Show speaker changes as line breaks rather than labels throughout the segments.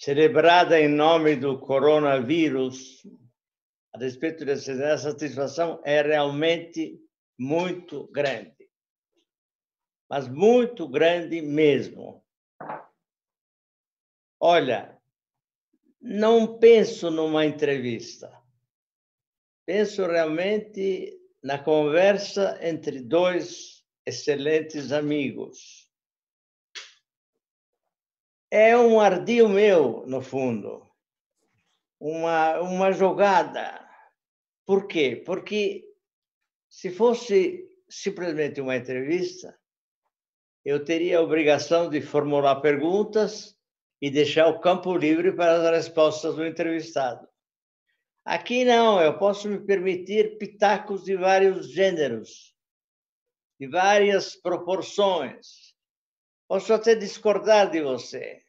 celebrada em nome do coronavírus, a respeito dessa satisfação é realmente muito grande. Mas muito grande mesmo. Olha, não penso numa entrevista. Penso realmente na conversa entre dois excelentes amigos. É um ardil meu, no fundo, uma, uma jogada. Por quê? Porque se fosse simplesmente uma entrevista, eu teria a obrigação de formular perguntas e deixar o campo livre para as respostas do entrevistado. Aqui não, eu posso me permitir pitacos de vários gêneros, de várias proporções. Posso até discordar de você,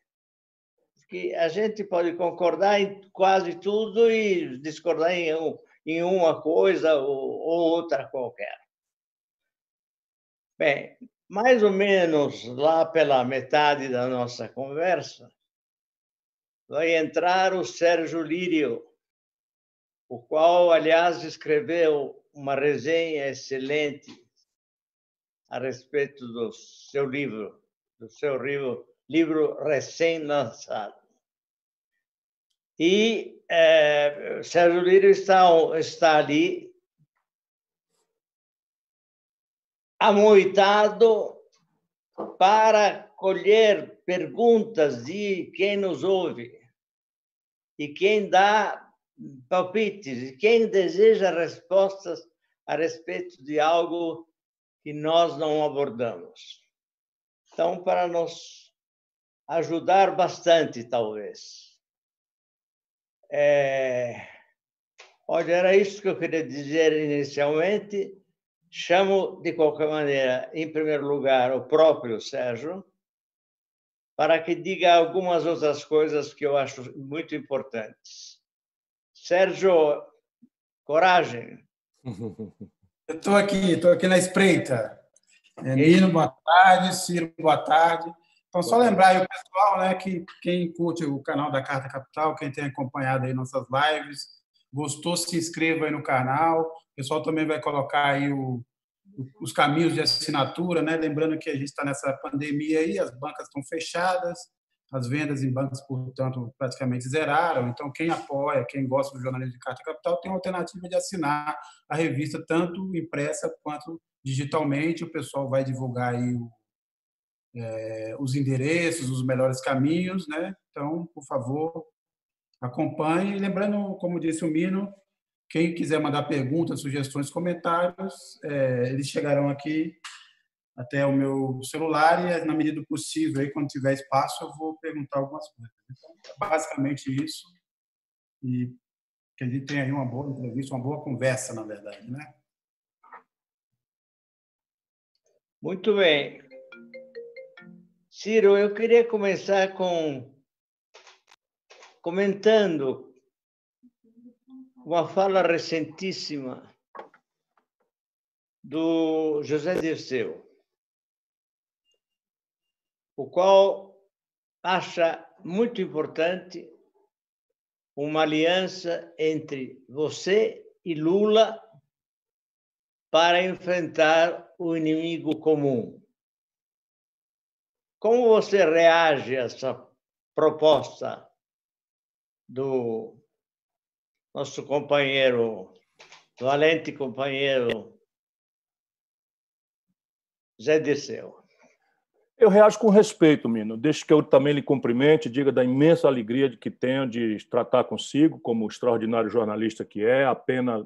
porque a gente pode concordar em quase tudo e discordar em, um, em uma coisa ou, ou outra qualquer. Bem, mais ou menos lá pela metade da nossa conversa, vai entrar o Sérgio Lírio, o qual, aliás, escreveu uma resenha excelente a respeito do seu livro, do seu livro, livro recém-lançado. E é, Sérgio Lírio está, está ali amoitado para colher perguntas de quem nos ouve e quem dá palpites, e quem deseja respostas a respeito de algo que nós não abordamos. Então, para nos ajudar bastante, talvez. É... Olha, era isso que eu queria dizer inicialmente. Chamo, de qualquer maneira, em primeiro lugar, o próprio Sérgio, para que diga algumas outras coisas que eu acho muito importantes. Sérgio, coragem.
Eu estou aqui, estou aqui na espreita. É, Nino, boa tarde. Ciro, boa tarde. Então, só lembrar aí o pessoal né, que quem curte o canal da Carta Capital, quem tem acompanhado aí nossas lives, gostou, se inscreva aí no canal. O pessoal também vai colocar aí o, os caminhos de assinatura, né? Lembrando que a gente está nessa pandemia aí, as bancas estão fechadas, as vendas em bancos, portanto, praticamente zeraram. Então, quem apoia, quem gosta do jornalismo de carta capital, tem a alternativa de assinar a revista, tanto impressa quanto digitalmente. O pessoal vai divulgar aí o, é, os endereços, os melhores caminhos, né? Então, por favor, acompanhe. lembrando, como disse o Mino, quem quiser mandar perguntas, sugestões, comentários, é, eles chegarão aqui até o meu celular e, na medida do possível, aí, quando tiver espaço, eu vou perguntar algumas coisas. Então, é basicamente isso. E que a gente tenha aí uma boa entrevista, uma boa conversa, na verdade, né?
Muito bem. Ciro, eu queria começar com comentando uma fala recentíssima do José Dirceu, o qual acha muito importante uma aliança entre você e Lula para enfrentar o inimigo comum. Como você reage a essa proposta do nosso companheiro, valente companheiro Zé Dirceu.
Eu reajo com respeito, Mino. Deixe que eu também lhe cumprimente, diga da imensa alegria de que tenho de tratar consigo como extraordinário jornalista que é, a pena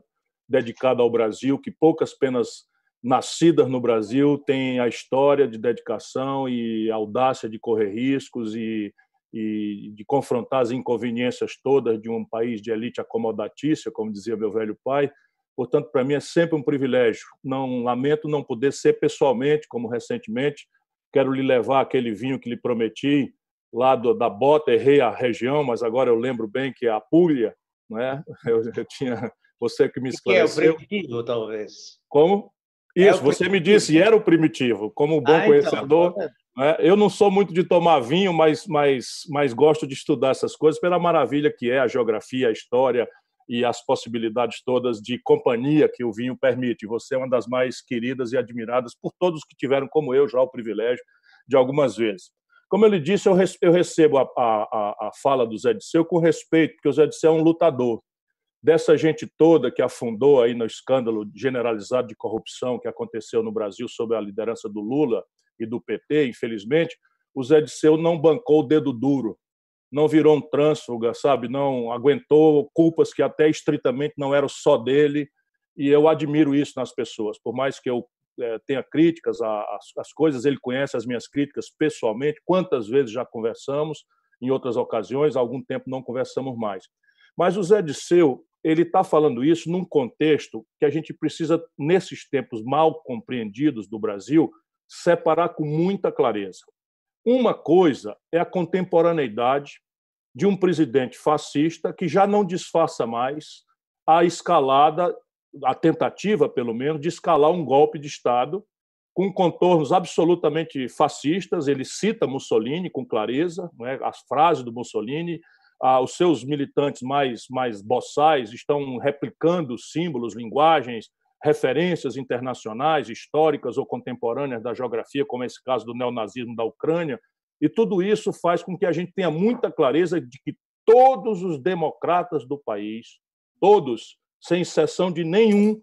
dedicada ao Brasil, que poucas penas nascidas no Brasil têm a história de dedicação e audácia de correr riscos e e de confrontar as inconveniências todas de um país de elite acomodatícia, como dizia meu velho pai. Portanto, para mim é sempre um privilégio. Não lamento não poder ser pessoalmente, como recentemente quero lhe levar aquele vinho que lhe prometi lá do, da Bota, errei a região, mas agora eu lembro bem que é a Puglia, né? Eu, eu tinha você que me esclareceu.
Que é o primitivo, talvez.
Como? É Isso, é você me disse, era o primitivo. Como bom ah, então, conhecedor, então, Né? Eu não sou muito de tomar vinho, mas, mas, mas gosto de estudar essas coisas pela maravilha que é a geografia, a história e as possibilidades todas de companhia que o vinho permite. Você é uma das mais queridas e admiradas por todos que tiveram, como eu, já o privilégio de algumas vezes. Como ele disse, eu recebo a, a, a fala do Zé Disseu com respeito, porque o Zé Disseu é um lutador. Dessa gente toda que afundou aí no escândalo generalizado de corrupção que aconteceu no Brasil sob a liderança do Lula e do PT, infelizmente, o Zé Disseu não bancou o dedo duro, não virou um trânsfuga, sabe? Não aguentou culpas que até estritamente não eram só dele, e eu admiro isso nas pessoas. Por mais que eu é, tenha críticas às coisas, ele conhece as minhas críticas pessoalmente, quantas vezes já conversamos, em outras ocasiões, há algum tempo não conversamos mais. Mas o Zé Disseu, ele está falando isso num contexto que a gente precisa, nesses tempos mal compreendidos do Brasil, separar com muita clareza. Uma coisa é a contemporaneidade de um presidente fascista que já não disfarça mais a escalada a tentativa, pelo menos, de escalar um golpe de Estado com contornos absolutamente fascistas. Ele cita Mussolini com clareza, é? as frases do Mussolini. Ah, os seus militantes mais, mais boçais estão replicando símbolos, linguagens, referências internacionais, históricas ou contemporâneas da geografia, como esse caso do neonazismo da Ucrânia. E tudo isso faz com que a gente tenha muita clareza de que todos os democratas do país, todos, sem exceção de nenhum,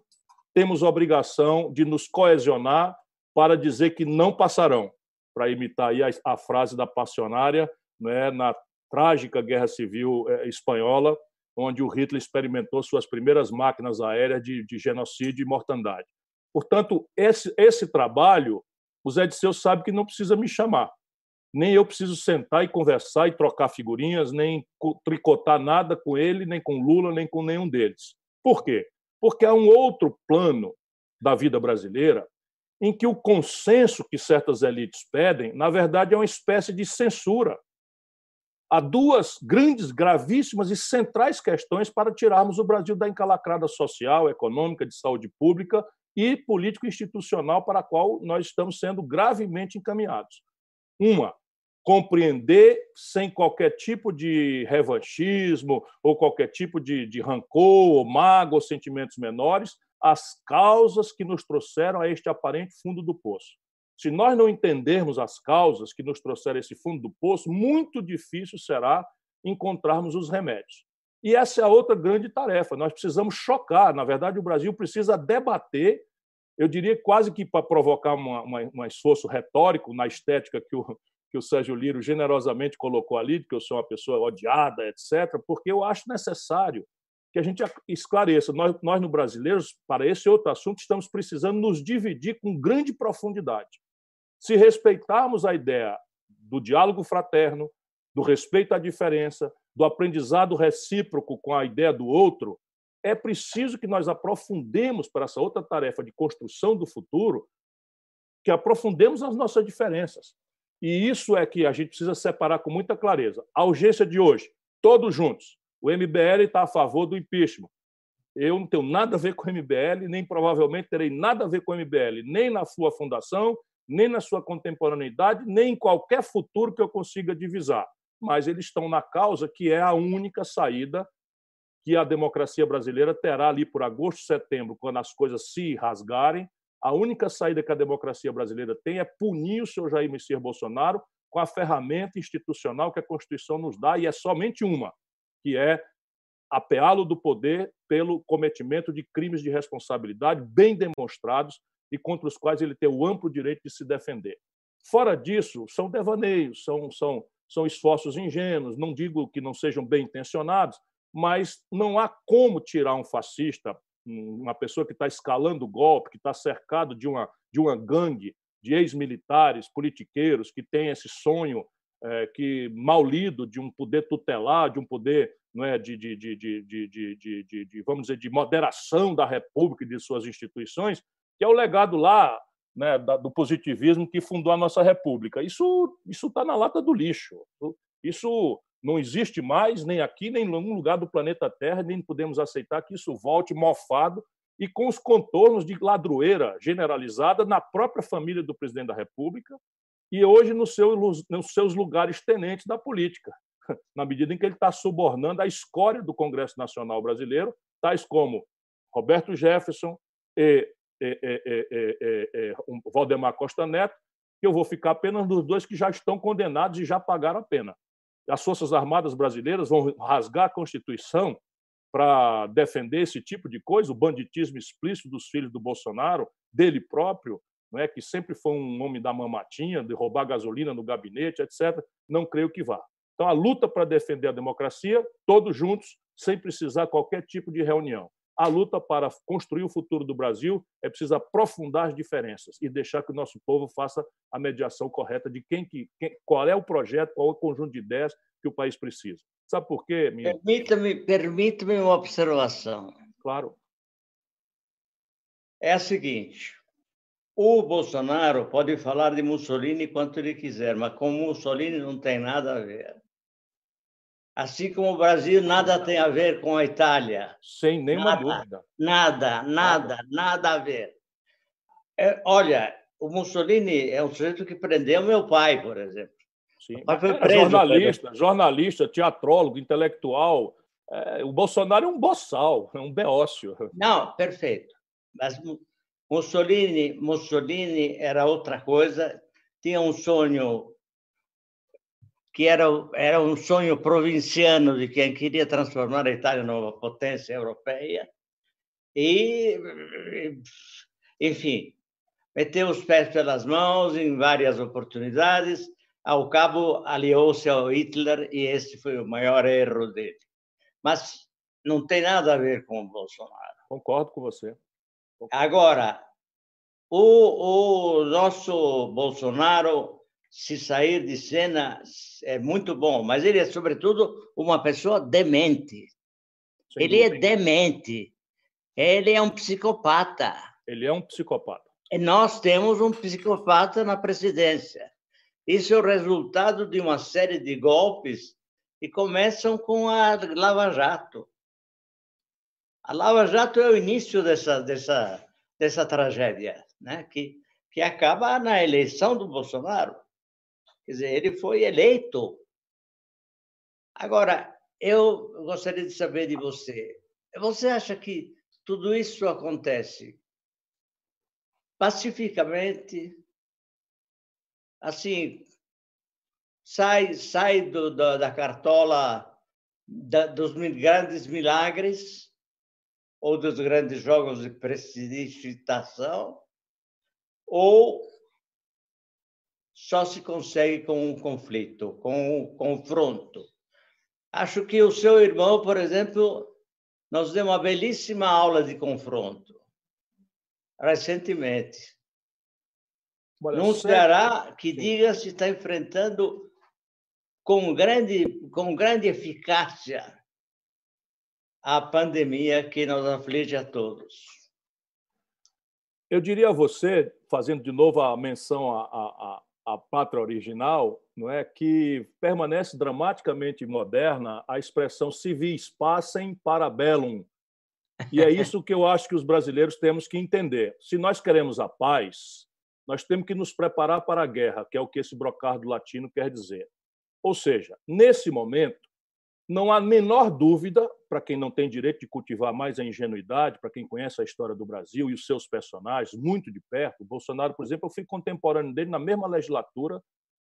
temos obrigação de nos coesionar para dizer que não passarão, para imitar aí a, frase da passionária né, na trágica Guerra Civil eh, Espanhola, onde o Hitler experimentou suas primeiras máquinas aéreas de, de genocídio e mortandade. Portanto, esse, esse trabalho, o Zé Disseu sabe que não precisa me chamar. Nem eu preciso sentar e conversar e trocar figurinhas, nem tricotar nada com ele, nem com Lula, nem com nenhum deles. Por quê? Porque há um outro plano da vida brasileira em que o consenso que certas elites pedem, na verdade, é uma espécie de censura. Há duas grandes, gravíssimas e centrais questões para tirarmos o Brasil da encalacrada social, econômica, de saúde pública e político-institucional para a qual nós estamos sendo gravemente encaminhados. Uma, compreender sem qualquer tipo de revanchismo ou qualquer tipo de, de rancor, ou mago ou sentimentos menores, as causas que nos trouxeram a este aparente fundo do poço. Se nós não entendermos as causas que nos trouxeram esse fundo do poço, muito difícil será encontrarmos os remédios. E essa é a outra grande tarefa. Nós precisamos chocar. Na verdade, o Brasil precisa debater, eu diria quase que para provocar um esforço retórico na estética que o, que o Sérgio Liro generosamente colocou ali, de que eu sou uma pessoa odiada, etc., porque eu acho necessário que a gente esclareça. Nós, nós, no Brasileiros, para esse outro assunto, estamos precisando nos dividir com grande profundidade. Se respeitarmos a ideia do diálogo fraterno, do respeito à diferença, do aprendizado recíproco com a ideia do outro, é preciso que nós aprofundemos para essa outra tarefa de construção do futuro, que aprofundemos as nossas diferenças. E isso é que a gente precisa separar com muita clareza. A urgência de hoje, todos juntos. O MBL está a favor do impeachment. Eu não tenho nada a ver com o MBL, nem provavelmente terei nada a ver com o MBL, nem na sua fundação, nem na sua contemporaneidade, nem em qualquer futuro que eu consiga divisar. Mas eles estão na causa que é a única saída que a democracia brasileira terá ali por agosto, setembro, quando as coisas se rasgarem, a única saída que a democracia brasileira tem é punir o seu Jair Messias Bolsonaro com a ferramenta institucional que a Constituição nos dá, e é somente uma, que é apeá-lo do poder pelo cometimento de crimes de responsabilidade bem demonstrados e contra os quais ele tem o amplo direito de se defender. Fora disso, são devaneios, são, são, são esforços ingênuos, não digo que não sejam bem intencionados, mas não há como tirar um fascista uma pessoa que está escalando o golpe, que está cercado de uma, de uma gangue de ex-militares, politiqueiros, que tem esse sonho é, que mal lido de um poder tutelar, de um poder não é, de, de, de, de, de, de, de, vamos dizer, de moderação da República e de suas instituições, que é o legado lá né, do positivismo que fundou a nossa República. Isso está na lata do lixo. Isso não existe mais, nem aqui, nem em nenhum lugar do planeta Terra, nem podemos aceitar que isso volte mofado e com os contornos de ladroeira generalizada na própria família do presidente da República e hoje nos seus, nos seus lugares tenentes da política, na medida em que ele está subornando a escória do Congresso Nacional Brasileiro, tais como Roberto Jefferson e, e, e, e Valdemar Costa Neto, que eu vou ficar apenas dos dois que já estão condenados e já pagaram a pena. As Forças Armadas brasileiras vão rasgar a Constituição para defender esse tipo de coisa, o banditismo explícito dos filhos do Bolsonaro, dele próprio, não é que sempre foi um homem da mamatinha, de roubar gasolina no gabinete, etc. Não creio que vá. Então, a luta para defender a democracia, todos juntos, sem precisar qualquer tipo de reunião. A luta para construir o futuro do Brasil é preciso aprofundar as diferenças e deixar que o nosso povo faça a mediação correta de quem, que, quem qual é o projeto, qual é o conjunto de ideias que o país precisa. Sabe por quê?
Minha... Permita-me permita uma observação.
Claro.
É a seguinte: o Bolsonaro pode falar de Mussolini quanto ele quiser, mas com Mussolini não tem nada a ver. Assim como o Brasil nada tem a ver com a Itália.
Sem nenhuma
nada,
dúvida.
Nada, nada, nada a ver. É, olha, o Mussolini é um sujeito que prendeu meu pai, por exemplo.
Sim. Mas foi preso, jornalista, jornalista, teatrólogo, intelectual. É, o Bolsonaro é um boçal, é um beócio.
Não, perfeito. Mas Mussolini, Mussolini era outra coisa, tinha um sonho que era, era um sonho provinciano de quem queria transformar a Itália numa potência europeia. E, enfim, meteu os pés pelas mãos em várias oportunidades. Ao cabo, aliou-se ao Hitler e esse foi o maior erro dele. Mas não tem nada a ver com o Bolsonaro.
Concordo com você.
Agora, o, o nosso Bolsonaro se sair de cena é muito bom, mas ele é, sobretudo, uma pessoa demente. Sem ele é dúvida. é demente. Ele é um psicopata.
Ele é um psicopata.
E nós temos um psicopata na presidência. Isso é o resultado de uma série de golpes que começam com a Lava Jato. A Lava Jato é o início dessa, dessa, dessa tragédia, né? que, que acaba na eleição do Bolsonaro. Quer dizer, ele foi eleito. Agora, eu gostaria de saber de você. Você acha que tudo isso acontece pacificamente? Assim, sai, sai do, da, da cartola da, dos grandes milagres ou dos grandes jogos de prestidigitação, ou só se consegue com um conflito, com um confronto. Acho que o seu irmão, por exemplo, nos deu uma belíssima aula de confronto recentemente. Olha, Num Ceará que diga se está enfrentando com grande, com grande eficácia a pandemia que nos aflige a todos.
Eu diria a você, fazendo de novo a menção a, a pátria original, não é que permanece dramaticamente moderna a expressão civis pacem para bellum. E é isso que eu acho que os brasileiros temos que entender. Se nós queremos a paz, nós temos que nos preparar para a guerra, que é o que esse brocardo latino quer dizer. Ou seja, nesse momento, não há menor dúvida, para quem não tem direito de cultivar mais a ingenuidade, para quem conhece a história do Brasil e os seus personagens muito de perto, o Bolsonaro, por exemplo, eu fui contemporâneo dele na mesma legislatura,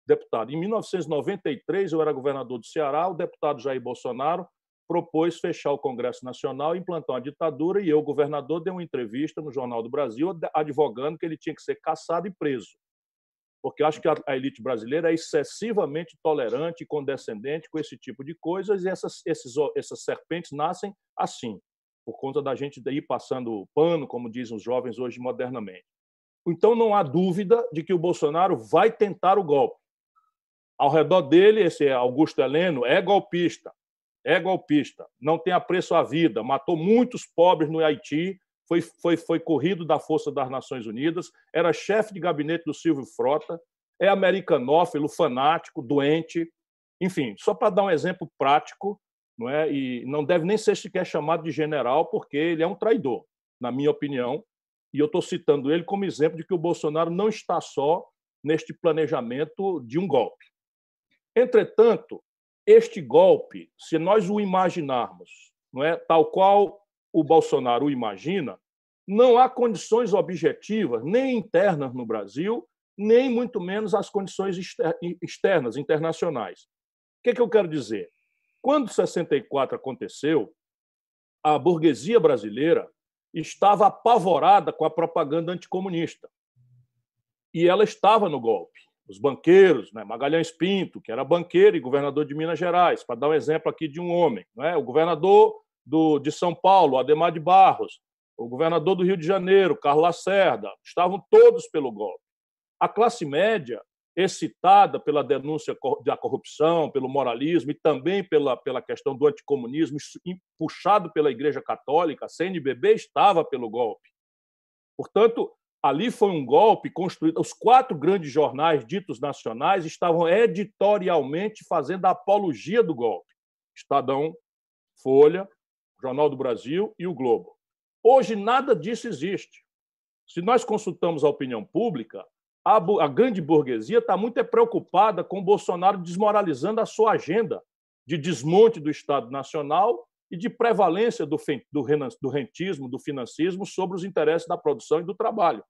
deputado. Em 1993, eu era governador do Ceará, o deputado Jair Bolsonaro propôs fechar o Congresso Nacional, implantar uma ditadura, e eu, governador, dei uma entrevista no Jornal do Brasil advogando que ele tinha que ser caçado e preso porque eu acho que a elite brasileira é excessivamente tolerante e condescendente com esse tipo de coisas, e essas, esses, essas serpentes nascem assim, por conta da gente ir passando pano, como dizem os jovens hoje modernamente. Então, não há dúvida de que o Bolsonaro vai tentar o golpe. Ao redor dele, esse Augusto Heleno é golpista, é golpista, não tem apreço à vida, matou muitos pobres no Haiti, foi, foi, foi corrido da Força das Nações Unidas, era chefe de gabinete do Silvio Frota, é americanófilo, fanático, doente, enfim, só para dar um exemplo prático, não é? E não deve nem ser sequer chamado de general, porque ele é um traidor, na minha opinião. E eu estou citando ele como exemplo de que o Bolsonaro não está só neste planejamento de um golpe. Entretanto, este golpe, se nós o imaginarmos, não é tal qual o Bolsonaro imagina, não há condições objetivas, nem internas no Brasil, nem muito menos as condições externas, internacionais. O que, é que eu quero dizer? Quando 64 aconteceu, a burguesia brasileira estava apavorada com a propaganda anticomunista. E ela estava no golpe. Os banqueiros, né? Magalhães Pinto, que era banqueiro e governador de Minas Gerais, para dar um exemplo aqui de um homem, né? o governador do, de São Paulo, Ademar de Barros, o governador do Rio de Janeiro, Carlos Lacerda, estavam todos pelo golpe. A classe média excitada pela denúncia da corrupção, pelo moralismo e também pela, pela questão do anticomunismo, puxado pela Igreja Católica, a CNBB estava pelo golpe. Portanto, ali foi um golpe construído. Os quatro grandes jornais ditos nacionais estavam editorialmente fazendo a apologia do golpe: Estadão, Folha, Jornal do Brasil e o Globo. Hoje, nada disso existe. Se nós consultamos a opinião pública, a, grande burguesia está muito preocupada com Bolsonaro desmoralizando a sua agenda de desmonte do Estado Nacional e de prevalência do, rentismo, do financismo sobre os interesses da produção e do trabalho.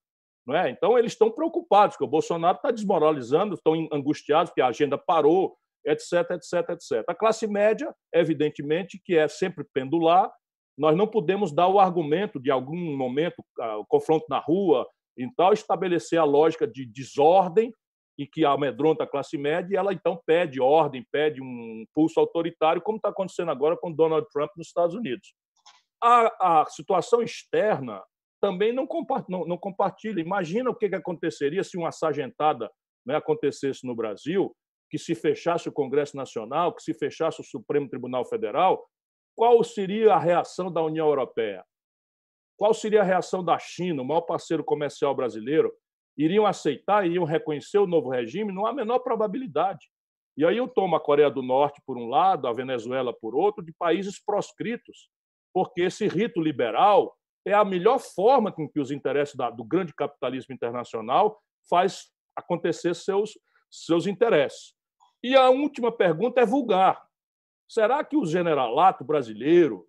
Não é? Então, eles estão preocupados, que o Bolsonaro está desmoralizando, estão angustiados, que a agenda parou, etc, etc, etc. A classe média, evidentemente, que é sempre pendular, nós não podemos dar o argumento de algum momento, o confronto na rua, e tal, estabelecer a lógica de desordem e que amedronta a classe média, e ela então pede ordem, pede um pulso autoritário, como está acontecendo agora com Donald Trump nos Estados Unidos. A, a situação externa também não, não, não, compartilha. Imagina o que, que aconteceria se uma sargentada né, acontecesse no Brasil, que se fechasse o Congresso Nacional, que se fechasse o Supremo Tribunal Federal, qual seria a reação da União Europeia? Qual seria a reação da China, o maior parceiro comercial brasileiro? Iriam aceitar, iriam reconhecer o novo regime? Não há a menor probabilidade. E aí eu tomo a Coreia do Norte por um lado, a Venezuela por outro, de países proscritos, porque esse rito liberal é a melhor forma com que os interesses do grande capitalismo internacional faz acontecer seus, seus interesses. E a última pergunta é vulgar. Será que o generalato brasileiro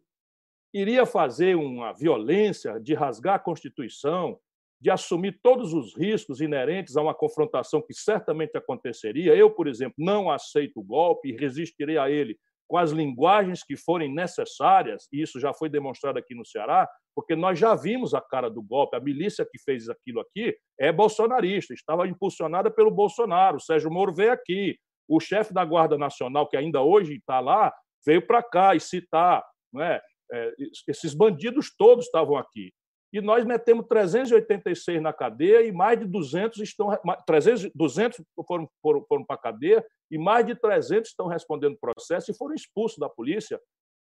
iria fazer uma violência de rasgar a Constituição, de assumir todos os riscos inerentes a uma confrontação que certamente aconteceria. Eu, por exemplo, não aceito o golpe e resistirei a ele com as linguagens que forem necessárias, e isso já foi demonstrado aqui no Ceará, porque nós já vimos a cara do golpe. A milícia que fez aquilo aqui é bolsonarista, estava impulsionada pelo Bolsonaro. O Sérgio Moro veio aqui. O chefe da Guarda Nacional, que ainda hoje está lá, veio para cá e citar não é? É, esses bandidos todos estavam aqui. E nós metemos 386 na cadeia e mais de 200 estão 300, 200 foram, foram, foram para a cadeia e mais de 300 estão respondendo processo e foram expulsos da polícia.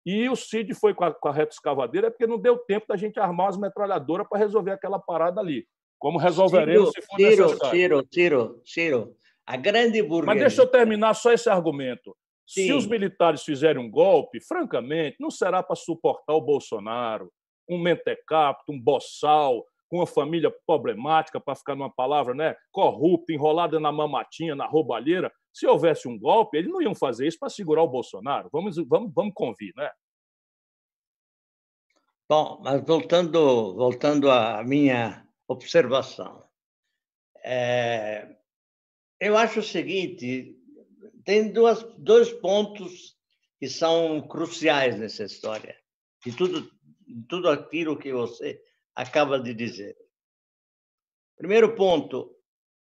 E o Cid foi com a, com a reta escavadeira porque não deu tempo da gente armar as metralhadoras para resolver aquela parada ali. Como resolveremos
Ciro, se for Ciro, necessário. Ciro, Ciro, Ciro, a grande burguesia...
Mas deixa eu terminar só esse argumento. Sim. Se os militares fizerem um golpe, francamente, não será para suportar o Bolsonaro, um mentecapto, um boçal, com uma família problemática, para ficar numa palavra, né, corrupta, enrolada na mamatinha, na roubalheira. Se houvesse um golpe, eles não iam fazer isso para segurar o Bolsonaro. Vamos, vamos, vamos convir, né?
Bom, mas voltando, voltando à minha observação, é, eu acho o seguinte: tem duas, dois pontos que são cruciais nessa história, de tudo, tudo aquilo que você acaba de dizer. Primeiro ponto,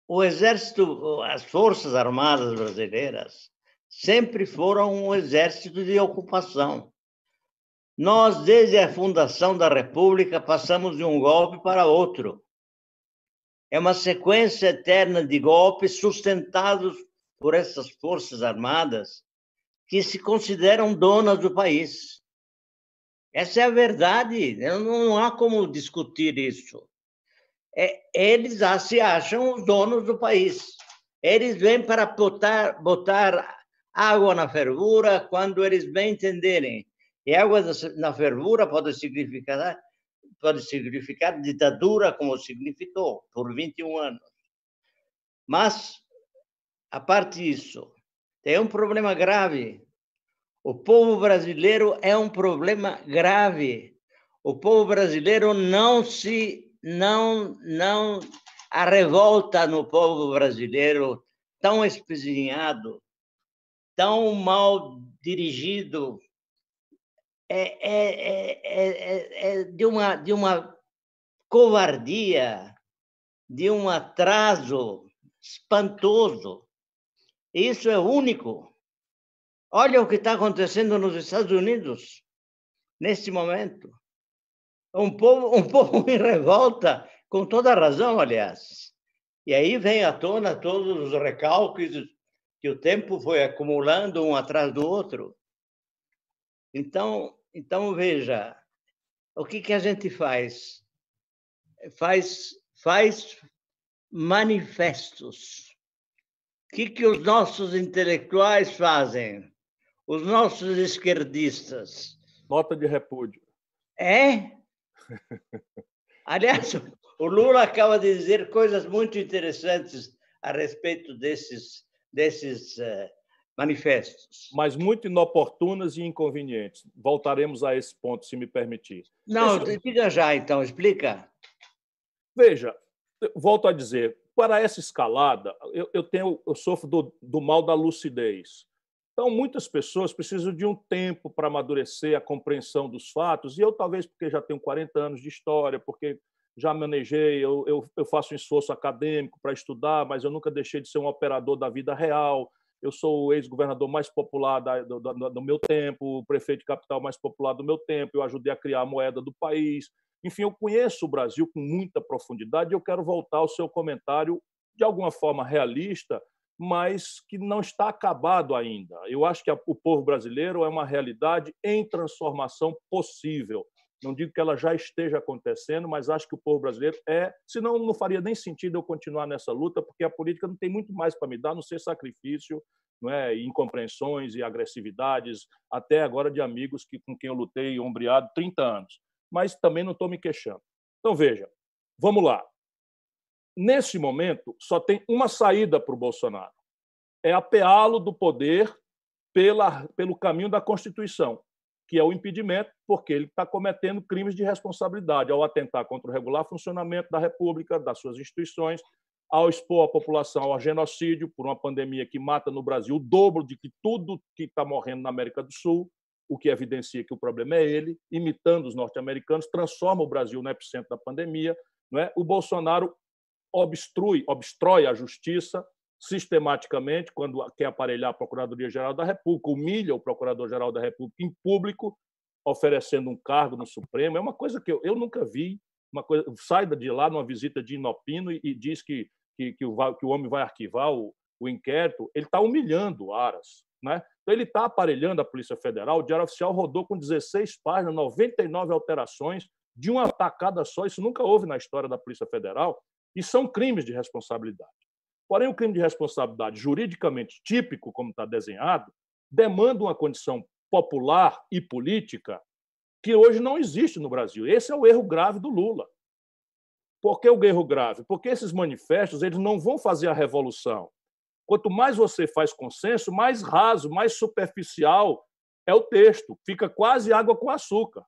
o exército, as forças armadas brasileiras sempre foram um exército de ocupação. Nós, desde a fundação da República, passamos de um golpe para outro. É uma sequência eterna de golpes sustentados por essas forças armadas que se consideram donas do país. Essa é a verdade, não há como discutir isso. É, eles se acham os donos do país. Eles vêm para botar, botar água na fervura quando eles bem entenderem. E água na fervura pode significar pode significar ditadura, como significou por 21 anos. Mas, a parte disso, tem um problema grave. O povo brasileiro é um problema grave. O povo brasileiro não se não não a revolta no povo brasileiro tão espezinhado, tão mal dirigido, é, é, é, é, de uma de uma covardia, de um atraso espantoso. Isso é único. Olha o que está acontecendo nos Estados Unidos neste momento. Um povo, um povo em revolta, com toda razão, aliás. E aí vem à tona todos os recalques que o tempo foi acumulando um atrás do outro. Então, então veja, o que, que a gente faz? Faz, faz manifestos. O que, que os nossos intelectuais fazem? Os nossos esquerdistas?
Nota de repúdio.
É? Aliás, o Lula acaba de dizer coisas muito interessantes a respeito desses, desses uh, manifestos.
Mas muito inoportunas e inconvenientes. Voltaremos a esse ponto, se me permitir.
Não, diga já, então, explica.
Veja, volto a dizer, para essa escalada, eu, eu, tenho, eu sofro do, do mal da lucidez. Então, muitas pessoas precisam de um tempo para amadurecer a compreensão dos fatos, e eu, talvez porque já tenho 40 anos de história, porque já manejei, eu, eu, eu faço um esforço acadêmico para estudar, mas eu nunca deixei de ser um operador da vida real. Eu sou o ex-governador mais popular da, do, do, do, meu tempo, o prefeito de capital mais popular do meu tempo, eu ajudei a criar a moeda do país. Enfim, eu conheço o Brasil com muita profundidade e eu quero voltar ao seu comentário de alguma forma realista, mas que não está acabado ainda. Eu acho que o povo brasileiro é uma realidade em transformação possível. Não digo que ela já esteja acontecendo, mas acho que o povo brasileiro é. Senão, não faria nem sentido eu continuar nessa luta, porque a política não tem muito mais para me dar, não ser sacrifício, não é? incompreensões e agressividades, até agora de amigos que, com quem eu lutei ombreado 30 anos. Mas também não estou me queixando. Então, veja, vamos lá. Nesse momento, só tem uma saída para o Bolsonaro: é apeá-lo do poder pela, pelo caminho da Constituição que é o impedimento, porque ele está cometendo crimes de responsabilidade ao atentar contra o regular funcionamento da República, das suas instituições, ao expor a população ao genocídio por uma pandemia que mata no Brasil o dobro de que tudo que está morrendo na América do Sul, o que evidencia que o problema é ele, imitando os norte-americanos, transforma o Brasil no epicentro da pandemia. Não é? O Bolsonaro obstrui, obstrói a justiça, sistematicamente, quando quer aparelhar a Procuradoria-Geral da República, humilha o Procurador-Geral da República em público, oferecendo um cargo no Supremo. É uma coisa que eu, eu nunca vi. Uma coisa, sai de lá numa visita de inopino e, e diz que, que, que, o, que o homem vai arquivar o, o inquérito. Ele está humilhando Aras. Né? Então, ele está aparelhando a Polícia Federal. O Diário Oficial rodou com 16 páginas, 99 alterações, de uma tacada só. Isso nunca houve na história da Polícia Federal. E são crimes de responsabilidade. Porém, o crime de responsabilidade juridicamente típico, como está desenhado, demanda uma condição popular e política que hoje não existe no Brasil. Esse é o erro grave do Lula. Por que o erro grave? Porque esses manifestos eles não vão fazer a revolução. Quanto mais você faz consenso, mais raso, mais superficial é o texto. Fica quase água com açúcar.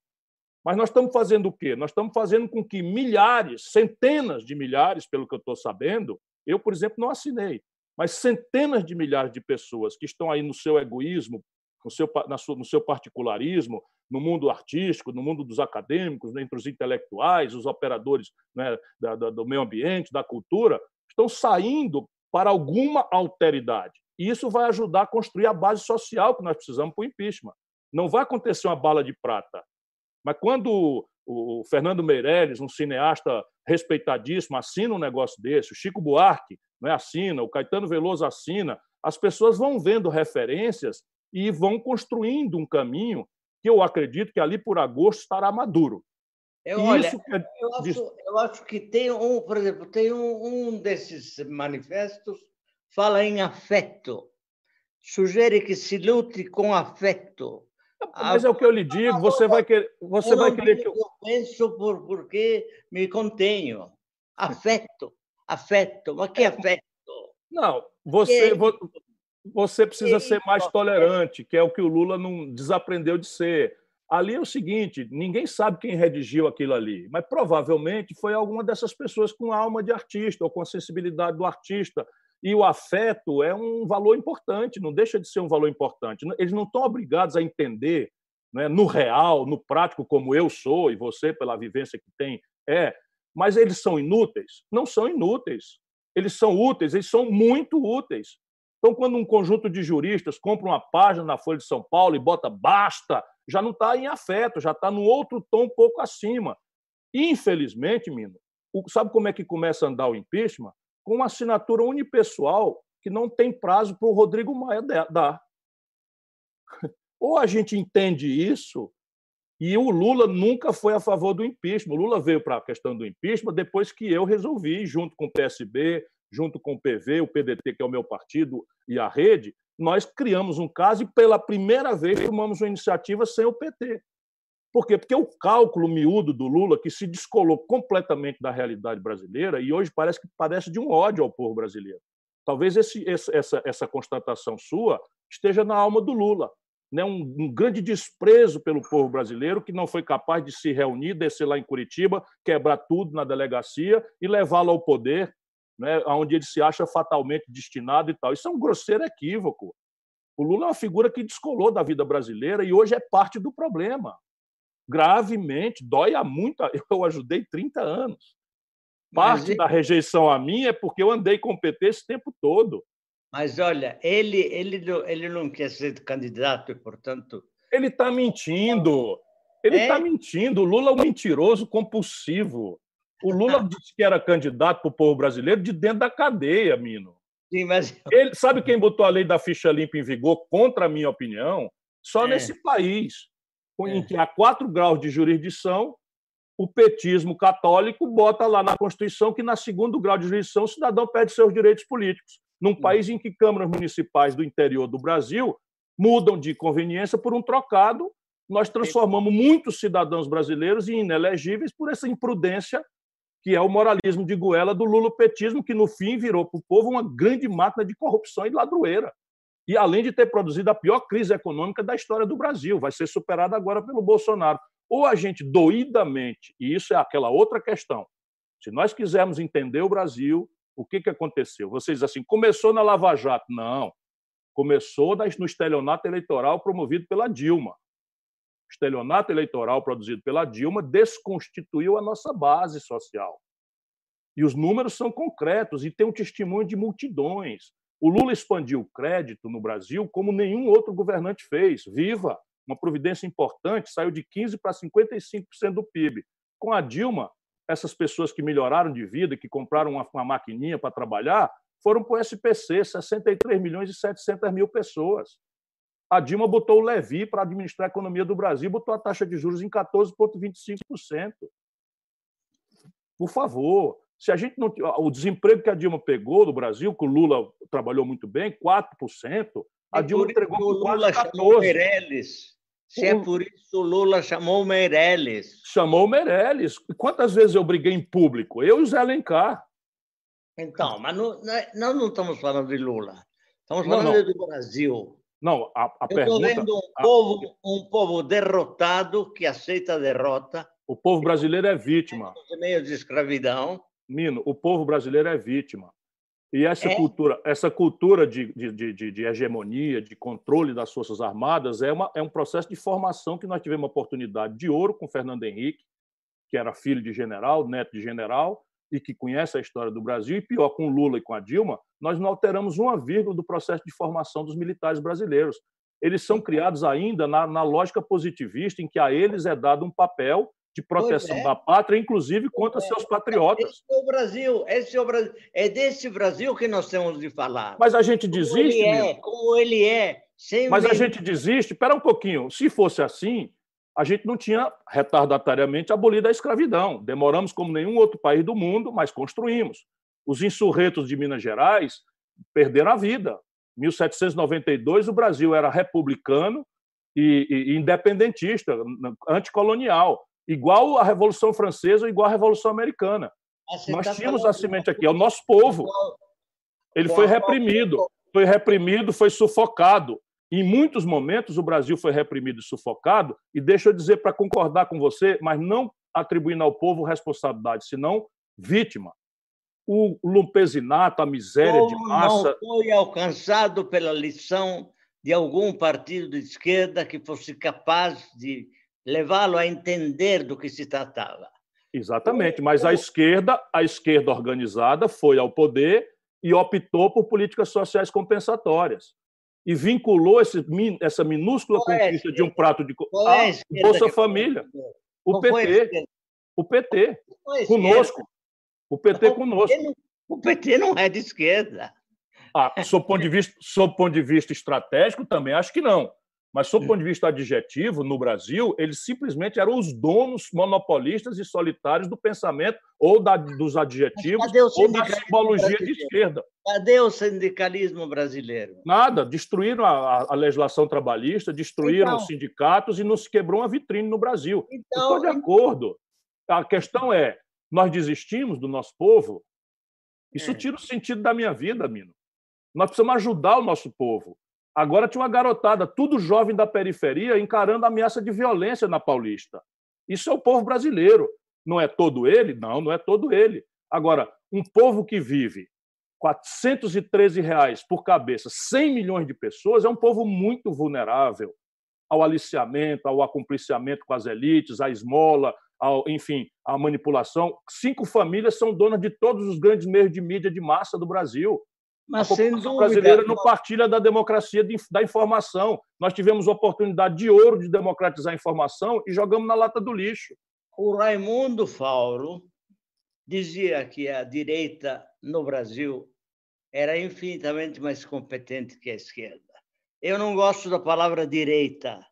Mas nós estamos fazendo o quê? Nós estamos fazendo com que milhares, centenas de milhares, pelo que eu estou sabendo, eu, por exemplo, não assinei, mas centenas de milhares de pessoas que estão aí no seu egoísmo, no seu, na sua, no seu particularismo, no mundo artístico, no mundo dos acadêmicos, né, entre os intelectuais, os operadores né, da, da, do meio ambiente, da cultura, estão saindo para alguma alteridade. E isso vai ajudar a construir a base social que nós precisamos para o impeachment. Não vai acontecer uma bala de prata. Mas quando o Fernando Meirelles, um cineasta respeitadíssimo, assina um negócio desse, o Chico Buarque né, assina, o Caetano Veloso assina, as pessoas vão vendo referências e vão construindo um caminho que eu acredito que ali por agosto estará maduro.
Eu, olha, é... eu, acho, eu, acho, que tem um, por exemplo, tem um, um desses manifestos fala em afeto, sugere que se lute com afeto.
Mas é o que eu lhe digo, você vai querer, você vai querer que eu...
eu penso por porque me contenho. Afeto, afeto, mas que afeto?
Não, você, você precisa ser mais tolerante, que é o que o Lula não desaprendeu de ser. Ali é o seguinte: ninguém sabe quem redigiu aquilo ali, mas provavelmente foi alguma dessas pessoas com alma de artista ou com a sensibilidade do artista. E o afeto é um valor importante, não deixa de ser um valor importante. Eles não estão obrigados a entender né, no real, no prático, como eu sou e você, pela vivência que tem, é. Mas eles são inúteis? Não são inúteis. Eles são úteis, eles são muito úteis. Então, quando um conjunto de juristas compra uma página na Folha de São Paulo e bota basta, já não está em afeto, já está num outro tom um pouco acima. Infelizmente, Mino, sabe como é que começa a andar o impeachment? Com uma assinatura unipessoal que não tem prazo para o Rodrigo Maia dar. Ou a gente entende isso, e o Lula nunca foi a favor do impeachment. O Lula veio para a questão do impeachment depois que eu resolvi, junto com o PSB, junto com o PV, o PDT, que é o meu partido, e a Rede, nós criamos um caso e, pela primeira vez, tomamos uma iniciativa sem o PT. Por quê? Porque o cálculo miúdo do Lula, que se descolou completamente da realidade brasileira, e hoje parece que parece de um ódio ao povo brasileiro. Talvez esse, essa, essa constatação sua esteja na alma do Lula. Né? Um, um grande desprezo pelo povo brasileiro, que não foi capaz de se reunir, descer lá em Curitiba, quebrar tudo na delegacia e levá-lo ao poder né, onde ele se acha fatalmente destinado e tal. Isso é um grosseiro equívoco. O Lula é uma figura que descolou da vida brasileira e hoje é parte do problema. Gravemente, dói a muito. Eu ajudei 30 anos. Parte Mas... da rejeição a mim é porque eu andei com o PT esse tempo todo.
Mas olha, ele, ele, ele não quer ser candidato e, portanto.
Ele está mentindo. Ele está é? mentindo. O Lula é um mentiroso compulsivo. O Lula disse que era candidato para o povo brasileiro de dentro da cadeia, Mino.
Sim, mas...
Ele, sabe quem botou a lei da ficha limpa em vigor, contra a minha opinião? Só é. nesse país, em é. que há quatro graus de jurisdição, o petismo católico bota lá na Constituição que, na segundo grau de jurisdição, o cidadão perde seus direitos políticos. Num país em que câmaras municipais do interior do Brasil mudam de conveniência por um trocado, nós transformamos muitos cidadãos brasileiros em inelegíveis por essa imprudência que é o moralismo de goela do lulopetismo, que no fim virou para o povo uma grande máquina de corrupção e ladroeira. E além de ter produzido a pior crise econômica da história do Brasil, vai ser superada agora pelo Bolsonaro. Ou a gente doidamente, e isso é aquela outra questão, se nós quisermos entender o Brasil, o que, que aconteceu? Vocês assim, começou na Lava Jato? Não. Começou no estelionato eleitoral promovido pela Dilma estelionato eleitoral produzido pela Dilma desconstituiu a nossa base social. E os números são concretos e tem um testemunho de multidões. O Lula expandiu o crédito no Brasil como nenhum outro governante fez. Viva! Uma providência importante, saiu de 15% para 55% do PIB. Com a Dilma, essas pessoas que melhoraram de vida, que compraram uma, uma maquininha para trabalhar, foram para o SPC, 63 milhões e 700 mil pessoas. A Dilma botou o Levi para administrar a economia do Brasil, botou a taxa de juros em 14,25%. Por favor, se a gente não o desemprego que a Dilma pegou no Brasil, que o Lula trabalhou muito bem, 4%, a Dilma entregou
o Lula 14. chamou Meirelles. Se é por isso o Lula chamou o Meirelles.
Chamou o Meirelles. Quantas vezes eu briguei em público? Eu e o Zé Alencar.
Então, mas não, nós não estamos falando de Lula. Estamos falando não, não. do Brasil.
Não, a, a
Eu
pergunta.
vendo um, a... povo, um povo derrotado que aceita a derrota.
O povo brasileiro é vítima.
Meio de escravidão.
Mino, o povo brasileiro é vítima. E essa é. cultura, essa cultura de, de, de, de, hegemonia, de controle das Forças Armadas, é, uma, é um processo de formação que nós tivemos uma oportunidade de ouro com Fernando Henrique, que era filho de general, neto de general, e que conhece a história do Brasil, e pior, com Lula e com a Dilma, nós não alteramos uma vírgula do processo de formação dos militares brasileiros. Eles são criados ainda na, na lógica positivista, em que a eles é dado um papel de proteção é. da pátria, inclusive contra é. seus patriotas.
Esse é o Brasil, esse é o Brasil. É desse Brasil que nós temos de falar.
Mas a gente desiste.
Como ele é, como ele é.
Mas a gente desiste. Espera um pouquinho. Se fosse assim, a gente não tinha retardatariamente abolido a escravidão. Demoramos como nenhum outro país do mundo, mas construímos. Os insurretos de Minas Gerais perderam a vida. Em 1792, o Brasil era republicano e, e independentista, anticolonial, igual a Revolução Francesa, igual a Revolução Americana. Nós tá tínhamos a semente aqui, é o nosso povo. Ele foi reprimido, foi reprimido, foi sufocado. Em muitos momentos, o Brasil foi reprimido e sufocado, e deixa eu dizer para concordar com você, mas não atribuindo ao povo responsabilidade, senão vítima. O lumpesinato, a miséria de massa.
Não foi alcançado pela lição de algum partido de esquerda que fosse capaz de levá-lo a entender do que se tratava.
Exatamente, mas a esquerda, a esquerda organizada foi ao poder e optou por políticas sociais compensatórias e vinculou esse, essa minúscula Qual é conquista é de um prato de
a é
Bolsa Família. O PT. O PT. Conosco. O PT conosco.
O PT não é de esquerda.
Ah, sob ponto de vista, sob ponto de vista estratégico, também acho que não. Mas, sob o ponto de vista adjetivo, no Brasil, eles simplesmente eram os donos monopolistas e solitários do pensamento ou da, dos adjetivos ou da simbologia de esquerda.
Cadê o sindicalismo brasileiro?
Nada. Destruíram a, a legislação trabalhista, destruíram então, os sindicatos e não se quebrou uma vitrine no Brasil. Então, Estou de acordo. A questão é, nós desistimos do nosso povo? Isso é. tira o sentido da minha vida, Mino. Nós precisamos ajudar o nosso povo. Agora tinha uma garotada, tudo jovem da periferia, encarando a ameaça de violência na Paulista. Isso é o povo brasileiro. Não é todo ele? Não, não é todo ele. Agora, um povo que vive 413 reais por cabeça, 100 milhões de pessoas, é um povo muito vulnerável ao aliciamento, ao acompliciamento com as elites, à esmola, ao, enfim, à manipulação. Cinco famílias são donas de todos os grandes meios de mídia de massa do Brasil. Mas, a população brasileira não partilha da democracia da informação. Nós tivemos oportunidade de ouro de democratizar a informação e jogamos na lata do lixo.
O Raimundo Fauro dizia que a direita no Brasil era infinitamente mais competente que a esquerda. Eu não gosto da palavra direita,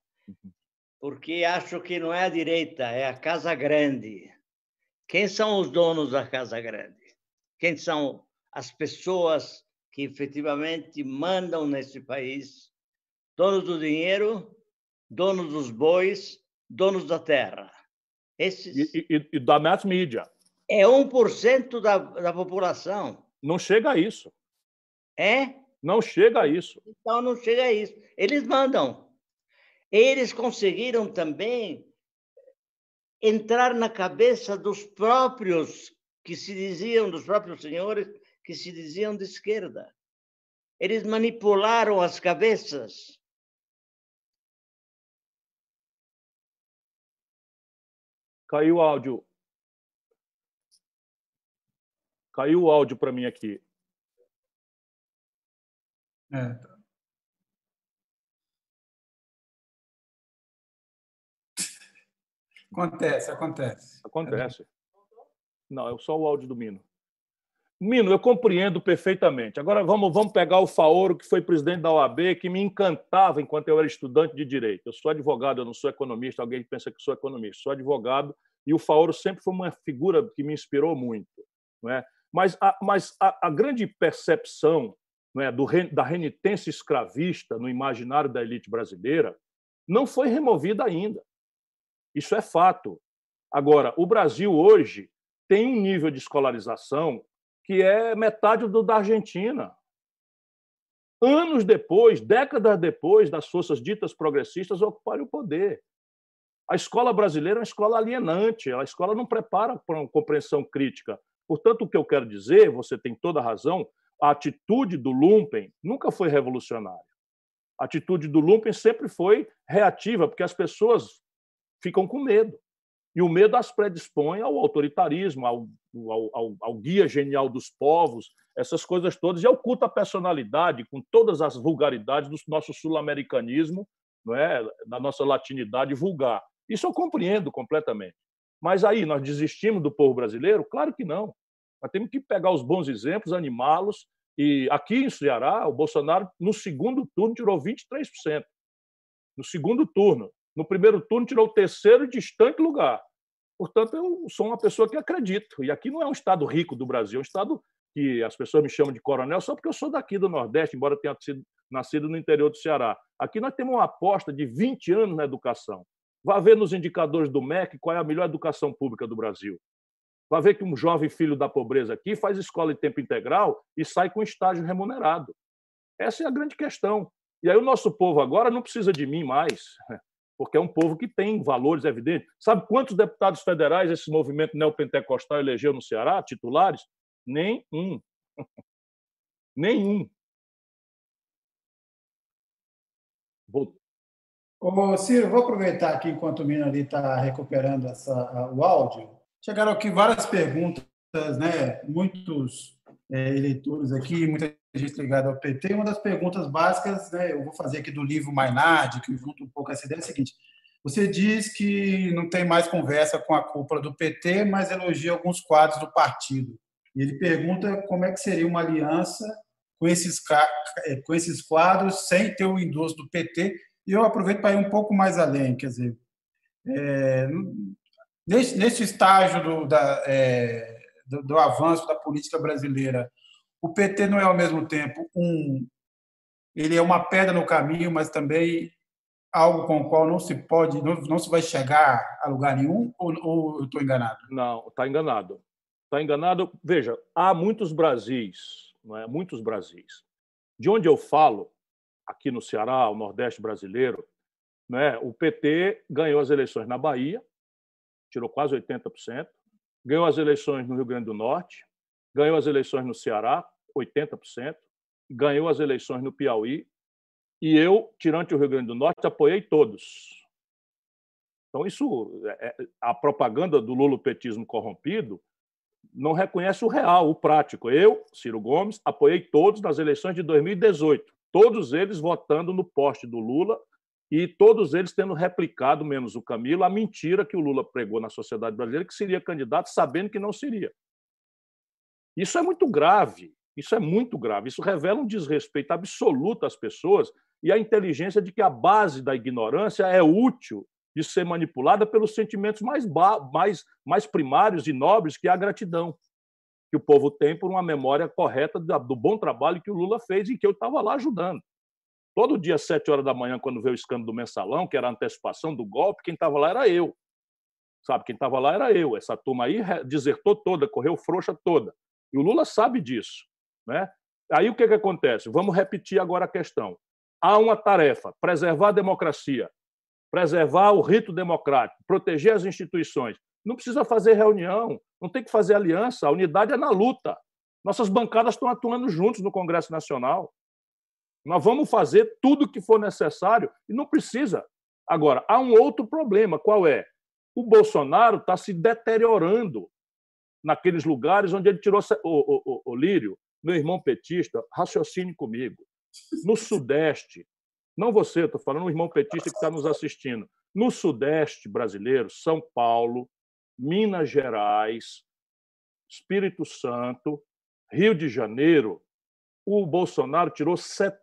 porque acho que não é a direita, é a Casa Grande. Quem são os donos da Casa Grande? Quem são as pessoas que efetivamente mandam nesse país, donos do dinheiro, donos dos bois, donos da terra.
Esses... E, e, e da mass media.
É 1% da, da população.
Não chega a isso.
É?
Não chega a isso.
Então, não chega a isso. Eles mandam. Eles conseguiram também entrar na cabeça dos próprios que se diziam, dos próprios senhores, que se diziam de esquerda. Eles manipularam as cabeças.
Caiu o áudio. Caiu o áudio para mim aqui.
É. Acontece, acontece.
Acontece. Não, é só o áudio do Mino. Mino, eu compreendo perfeitamente. Agora vamos, vamos pegar o Faoro, que foi presidente da OAB, que me encantava enquanto eu era estudante de direito. Eu sou advogado, eu não sou economista, alguém pensa que sou economista, sou advogado, e o Faoro sempre foi uma figura que me inspirou muito. Não é? Mas, a, mas a, a grande percepção não é, do, da renitência escravista no imaginário da elite brasileira não foi removida ainda. Isso é fato. Agora, o Brasil hoje tem um nível de escolarização que é metade do da Argentina. Anos depois, décadas depois das forças ditas progressistas ocuparem o poder. A escola brasileira é uma escola alienante, a escola não prepara para uma compreensão crítica. Portanto, o que eu quero dizer, você tem toda a razão, a atitude do Lumpen nunca foi revolucionária. A atitude do Lumpen sempre foi reativa, porque as pessoas ficam com medo. E o medo as predispõe ao autoritarismo, ao, ao, ao, ao, guia genial dos povos, essas coisas todas, e ao culto à personalidade, com todas as vulgaridades do nosso sul-americanismo, não é? da nossa latinidade vulgar. Isso eu compreendo completamente. Mas aí, nós desistimos do povo brasileiro? Claro que não. Nós temos que pegar os bons exemplos, animá-los. E aqui em Ceará, o Bolsonaro, no segundo turno, tirou 23%. No segundo turno. No primeiro turno, tirou o terceiro e distante lugar. Portanto, eu sou uma pessoa que acredito. E aqui não é um estado rico do Brasil, é um estado que as pessoas me chamam de coronel só porque eu sou daqui do Nordeste, embora tenha sido, nascido no interior do Ceará. Aqui nós temos uma aposta de 20 anos na educação. Vá ver nos indicadores do MEC qual é a melhor educação pública do Brasil. Vai ver que um jovem filho da pobreza aqui faz escola em tempo integral e sai com estágio remunerado. Essa é a grande questão. E aí o nosso povo agora não precisa de mim mais, porque é um povo que tem valores evidentes. Sabe quantos deputados federais esse movimento neopentecostal elegeu no Ceará, titulares? Nem um. Nenhum.
Vou... Ciro, vou aproveitar aqui enquanto o Mina ali está recuperando essa, o áudio. Chegaram aqui várias perguntas, né? muitos é, eleitores aqui, muita gente ligada ao PT. Uma das perguntas básicas, né, eu vou fazer aqui do livro Mainardi, que junta um pouco essa ideia, é a seguinte. Você diz que não tem mais conversa com a cúpula do PT, mas elogia alguns quadros do partido. E ele pergunta como é que seria uma aliança com esses, é, com esses quadros sem ter o endosso do PT. E eu aproveito para ir um pouco mais além, quer dizer, é, nesse, nesse estágio do, da, é, do, do avanço da política brasileira, o PT não é ao mesmo tempo um ele é uma pedra no caminho, mas também algo com o qual não se pode, não, não se vai chegar a lugar nenhum, ou, ou eu estou enganado?
Não, está enganado. Está enganado. Veja, há muitos Brasis, não é? muitos Brasis. De onde eu falo, aqui no Ceará, o Nordeste brasileiro, né? o PT ganhou as eleições na Bahia, tirou quase 80%, ganhou as eleições no Rio Grande do Norte, ganhou as eleições no Ceará, 80%, ganhou as eleições no Piauí, e eu, tirante o Rio Grande do Norte, apoiei todos. Então, isso, é, é, a propaganda do lulopetismo corrompido não reconhece o real, o prático. Eu, Ciro Gomes, apoiei todos nas eleições de 2018, todos eles votando no poste do Lula e todos eles tendo replicado, menos o Camilo, a mentira que o Lula pregou na sociedade brasileira, que seria candidato sabendo que não seria. Isso é muito grave, isso é muito grave. Isso revela um desrespeito absoluto às pessoas e a inteligência de que a base da ignorância é útil de ser manipulada pelos sentimentos mais, mais, mais primários e nobres, que é a gratidão, que o povo tem por uma memória correta do bom trabalho que o Lula fez e que eu estava lá ajudando. Todo dia, às sete horas da manhã, quando veio o escândalo do mensalão, que era a antecipação do golpe, quem estava lá era eu. Sabe, quem estava lá era eu. Essa turma aí desertou toda, correu frouxa toda. E o Lula sabe disso. Né? Aí o que, que acontece? Vamos repetir agora a questão. Há uma tarefa: preservar a democracia, preservar o rito democrático, proteger as instituições. Não precisa fazer reunião, não tem que fazer aliança, a unidade é na luta. Nossas bancadas estão atuando juntos no Congresso Nacional. Nós vamos fazer tudo o que for necessário e não precisa. Agora, há um outro problema, qual é? O Bolsonaro está se deteriorando naqueles lugares onde ele tirou. O, o, o, Lírio, meu irmão petista, raciocine comigo. No Sudeste, não você, estou falando o irmão petista que está nos assistindo. No Sudeste brasileiro, São Paulo, Minas Gerais, Espírito Santo, Rio de Janeiro, o Bolsonaro tirou 70%.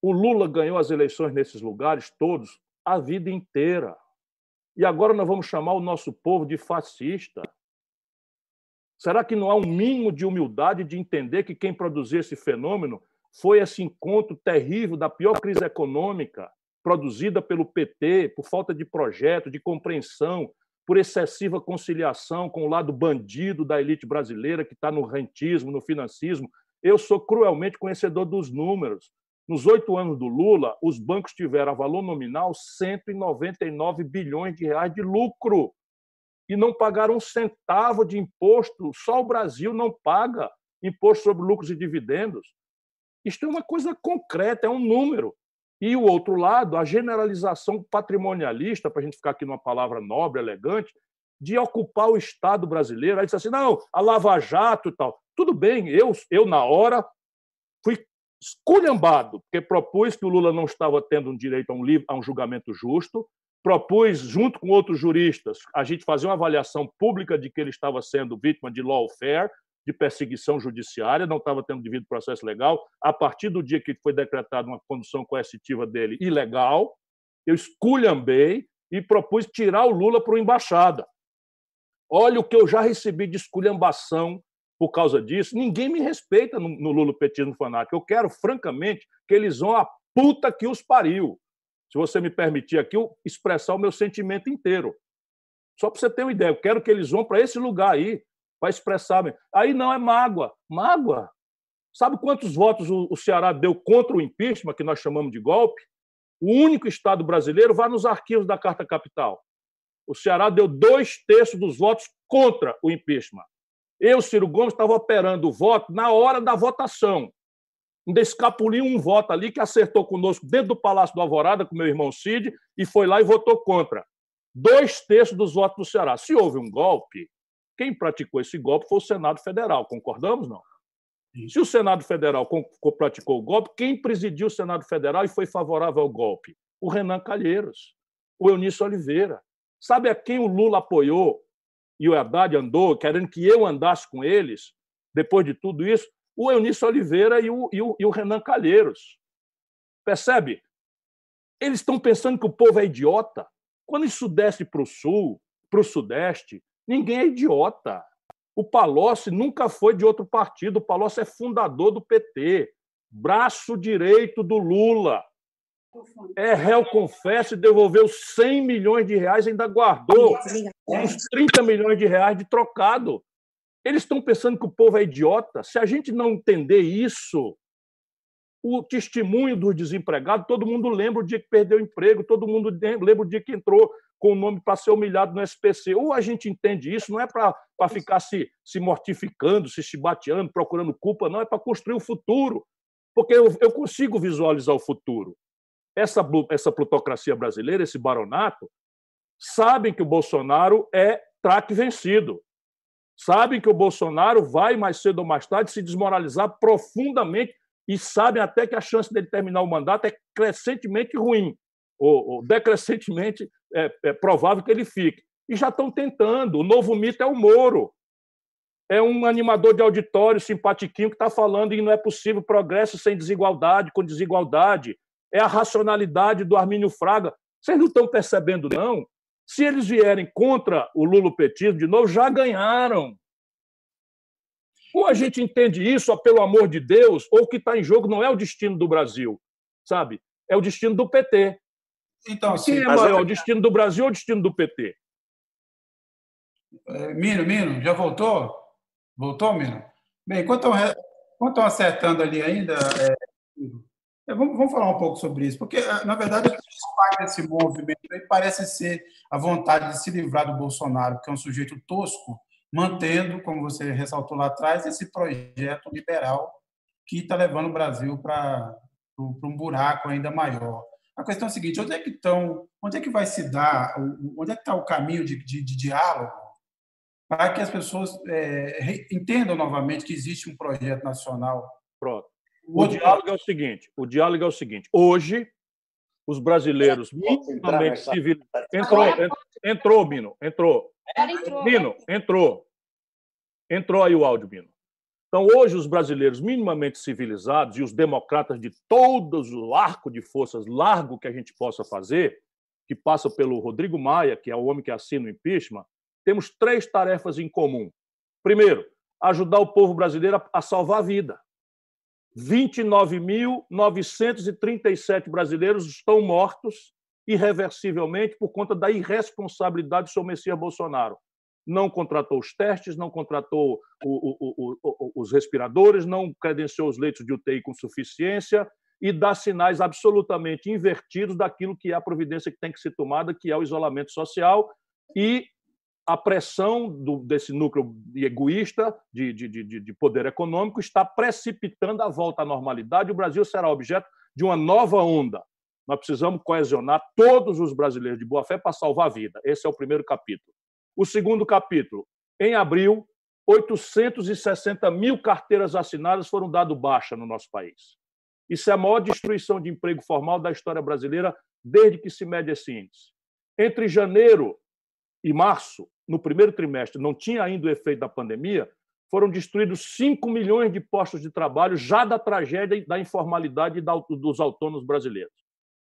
O Lula ganhou as eleições nesses lugares todos a vida inteira. E agora nós vamos chamar o nosso povo de fascista. Será que não há um mínimo de humildade de entender que quem produziu esse fenômeno foi esse encontro terrível da pior crise econômica produzida pelo PT por falta de projeto, de compreensão, por excessiva conciliação com o lado bandido da elite brasileira que está no rentismo, no financismo. Eu sou cruelmente conhecedor dos números. Nos oito anos do Lula, os bancos tiveram a valor nominal 199 bilhões de reais de lucro e não pagaram um centavo de imposto. Só o Brasil não paga imposto sobre lucros e dividendos. Isto é uma coisa concreta, é um número. E o outro lado, a generalização patrimonialista, para a gente ficar aqui numa palavra nobre, elegante, de ocupar o Estado brasileiro. Aí disse assim: não, a Lava Jato e tal. Tudo bem, eu, eu na hora, fui esculhambado, porque propus que o Lula não estava tendo um direito a um, a um julgamento justo, propus, junto com outros juristas, a gente fazer uma avaliação pública de que ele estava sendo vítima de lawfare, de perseguição judiciária, não estava tendo devido processo legal. A partir do dia que foi decretada uma condução coercitiva dele ilegal, eu esculhambei e propus tirar o Lula para o embaixada. Olha o que eu já recebi de esculhambação por causa disso. Ninguém me respeita no, no Lula petismo fanático. Eu quero, francamente, que eles vão a puta que os pariu. Se você me permitir aqui, eu expressar o meu sentimento inteiro. Só para você ter uma ideia, eu quero que eles vão para esse lugar aí, para expressar. Aí não é mágoa. Mágoa? Sabe quantos votos o Ceará deu contra o impeachment, que nós chamamos de golpe? O único Estado brasileiro vai nos arquivos da Carta Capital. O Ceará deu dois terços dos votos contra o impeachment. Eu, Ciro Gomes, estava operando o voto na hora da votação. Ainda escapuliu um voto ali que acertou conosco dentro do Palácio do Alvorada, com meu irmão Cid, e foi lá e votou contra. Dois terços dos votos do Ceará. Se houve um golpe, quem praticou esse golpe foi o Senado Federal. Concordamos, não? Se o Senado Federal praticou o golpe, quem presidiu o Senado Federal e foi favorável ao golpe? O Renan Calheiros, o Eunício Oliveira. Sabe a quem o Lula apoiou e o Haddad andou, querendo que eu andasse com eles, depois de tudo isso? O Eunício Oliveira e o, e o, e o Renan Calheiros. Percebe? Eles estão pensando que o povo é idiota. Quando isso desce para o sul, para o sudeste, ninguém é idiota. O Palocci nunca foi de outro partido. O Palocci é fundador do PT, braço direito do Lula. É réu, confesso, e devolveu 100 milhões de reais ainda guardou uns 30 milhões de reais de trocado. Eles estão pensando que o povo é idiota. Se a gente não entender isso, o testemunho dos desempregados, todo mundo lembra o dia que perdeu o emprego, todo mundo lembra o dia que entrou com o nome para ser humilhado no SPC. Ou a gente entende isso, não é para ficar se, se mortificando, se chibateando, procurando culpa, não, é para construir o futuro. Porque eu, eu consigo visualizar o futuro. Essa, essa plutocracia brasileira, esse baronato, sabem que o Bolsonaro é traque vencido. Sabem que o Bolsonaro vai, mais cedo ou mais tarde, se desmoralizar profundamente e sabem até que a chance dele terminar o mandato é crescentemente ruim ou, ou decrescentemente é, é provável que ele fique. E já estão tentando. O novo mito é o Moro. É um animador de auditório simpatiquinho que está falando que não é possível progresso sem desigualdade, com desigualdade. É a racionalidade do Armínio Fraga. Vocês não estão percebendo, não? Se eles vierem contra o lulopetismo de novo, já ganharam. Ou a gente entende isso, ó, pelo amor de Deus, ou o que está em jogo não é o destino do Brasil, sabe? É o destino do PT. Então, Quem sim, é maior, o destino do Brasil ou o destino do PT?
É, Mino, Mino, já voltou? Voltou, Mino? Bem, enquanto estão acertando ali ainda, é, vamos, vamos, falar um pouco sobre isso, porque, é, na verdade, parte desse movimento parece ser a vontade de se livrar do Bolsonaro, que é um sujeito tosco, mantendo, como você ressaltou lá atrás, esse projeto liberal que está levando o Brasil para um buraco ainda maior. A questão é a seguinte: onde é que estão, onde é que vai se dar, onde é que está o caminho de, de, de diálogo para que as pessoas é, entendam novamente que existe um projeto nacional?
Pronto. O, diálogo é o seguinte: o diálogo é o seguinte. Hoje, os brasileiros minimamente civilizados. Entrou, entrou, Mino, entrou. Mino, entrou. Entrou aí o áudio, Mino. Então, hoje, os brasileiros minimamente civilizados e os democratas de todos o arco de forças largo que a gente possa fazer, que passa pelo Rodrigo Maia, que é o homem que assina o impeachment, temos três tarefas em comum. Primeiro, ajudar o povo brasileiro a salvar a vida. 29.937 brasileiros estão mortos irreversivelmente por conta da irresponsabilidade do seu Messias Bolsonaro. Não contratou os testes, não contratou o, o, o, os respiradores, não credenciou os leitos de UTI com suficiência e dá sinais absolutamente invertidos daquilo que é a providência que tem que ser tomada, que é o isolamento social e a pressão do, desse núcleo egoísta de, de, de, de poder econômico está precipitando a volta à normalidade. O Brasil será objeto de uma nova onda. Nós precisamos coesionar todos os brasileiros de boa fé para salvar a vida. Esse é o primeiro capítulo. O segundo capítulo. Em abril, 860 mil carteiras assinadas foram dado baixa no nosso país. Isso é a maior destruição de emprego formal da história brasileira desde que se mede esse índice. Entre janeiro e março, no primeiro trimestre, não tinha ainda o efeito da pandemia, foram destruídos 5 milhões de postos de trabalho já da tragédia da informalidade dos autônomos brasileiros.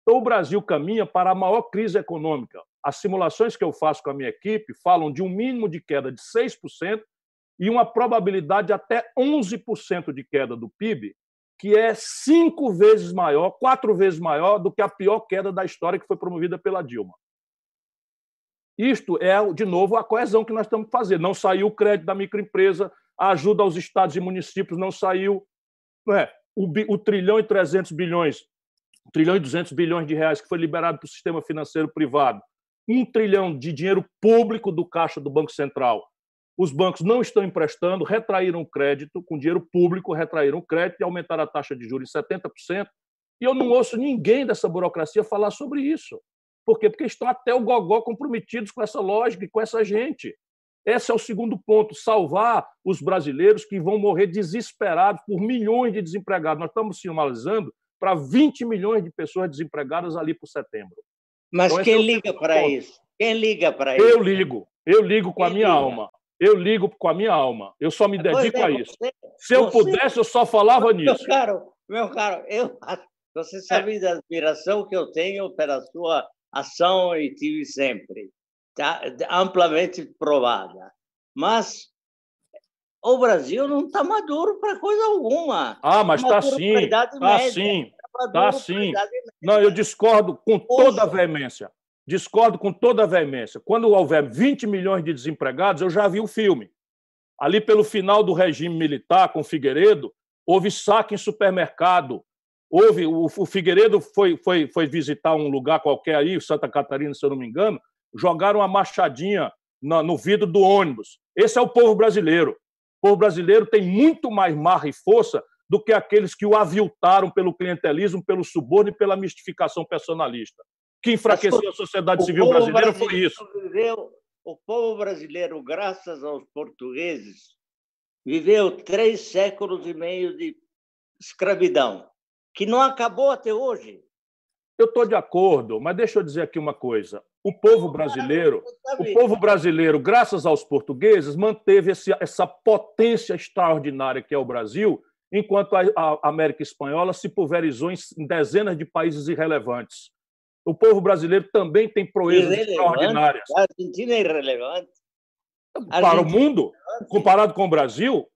Então, o Brasil caminha para a maior crise econômica. As simulações que eu faço com a minha equipe falam de um mínimo de queda de 6% e uma probabilidade de até 11% de queda do PIB, que é cinco vezes maior, quatro vezes maior do que a pior queda da história que foi promovida pela Dilma. Isto é, de novo, a coesão que nós estamos fazendo. Não saiu o crédito da microempresa, a ajuda aos estados e municípios não saiu. Não é? o, o trilhão e 300 bilhões, trilhão e 200 bilhões de reais que foi liberado para o sistema financeiro privado, um trilhão de dinheiro público do caixa do Banco Central. Os bancos não estão emprestando, retraíram o crédito, com dinheiro público, retraíram o crédito e aumentaram a taxa de juros em 70%. E eu não ouço ninguém dessa burocracia falar sobre isso. Por quê? Porque estão até o gogó comprometidos com essa lógica e com essa gente. Esse é o segundo ponto: salvar os brasileiros que vão morrer desesperados por milhões de desempregados. Nós estamos sinalizando para 20 milhões de pessoas desempregadas ali por setembro.
Mas então, quem é liga para isso? Quem liga para isso?
Eu ligo. Eu ligo com quem a minha liga? alma. Eu ligo com a minha alma. Eu só me dedico é, a isso. Você, Se eu você, pudesse, eu só falava
meu
nisso.
Meu caro, meu caro, eu, você sabe é. da admiração que eu tenho pela sua ação e tive sempre tá amplamente provada. Mas o Brasil não está maduro para coisa alguma.
Ah, mas está sim. Está sim. Está sim. Não, eu discordo com toda a veemência. Discordo com toda a veemência. Quando houver 20 milhões de desempregados, eu já vi o filme. Ali pelo final do regime militar, com Figueiredo, houve saque em supermercado. Houve, o, o Figueiredo foi, foi, foi visitar um lugar qualquer aí, Santa Catarina, se eu não me engano, jogaram uma machadinha no vidro do ônibus. Esse é o povo brasileiro. O povo brasileiro tem muito mais marra e força do que aqueles que o aviltaram pelo clientelismo, pelo suborno e pela mistificação personalista. que enfraqueceu a sociedade civil brasileira foi isso.
Viveu, o povo brasileiro, graças aos portugueses, viveu três séculos e meio de escravidão, que não acabou até hoje.
Eu estou de acordo, mas deixa eu dizer aqui uma coisa. O povo brasileiro, o povo brasileiro, graças aos portugueses, manteve esse, essa potência extraordinária que é o Brasil, enquanto a, América Espanhola se pulverizou em, dezenas de países irrelevantes. O povo brasileiro também tem proezas extraordinárias.
A Argentina é irrelevante.
Para o mundo, é comparado com o Brasil,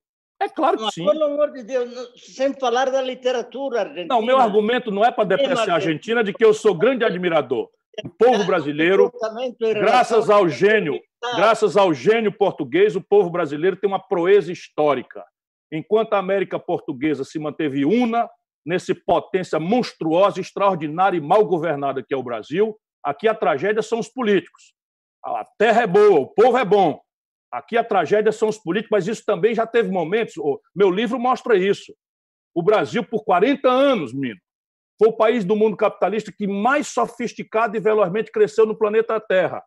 é claro que sim.
Pelo amor de Deus, sem falar da literatura argentina.
Não, meu argumento não é para depreciar a Argentina de que eu sou grande admirador. O povo brasileiro, graças ao gênio, graças ao gênio português, o povo brasileiro tem uma proeza histórica. Enquanto a América Portuguesa se manteve una nesse potência monstruosa, extraordinária e mal governada que é o Brasil, aqui a tragédia são os políticos. A terra é boa, o povo é bom, Aqui a tragédia são os políticos, mas isso também já teve momentos. Meu livro mostra isso. O Brasil, por 40 anos, menino, foi o país do mundo capitalista que mais sofisticado e velozmente cresceu no planeta Terra.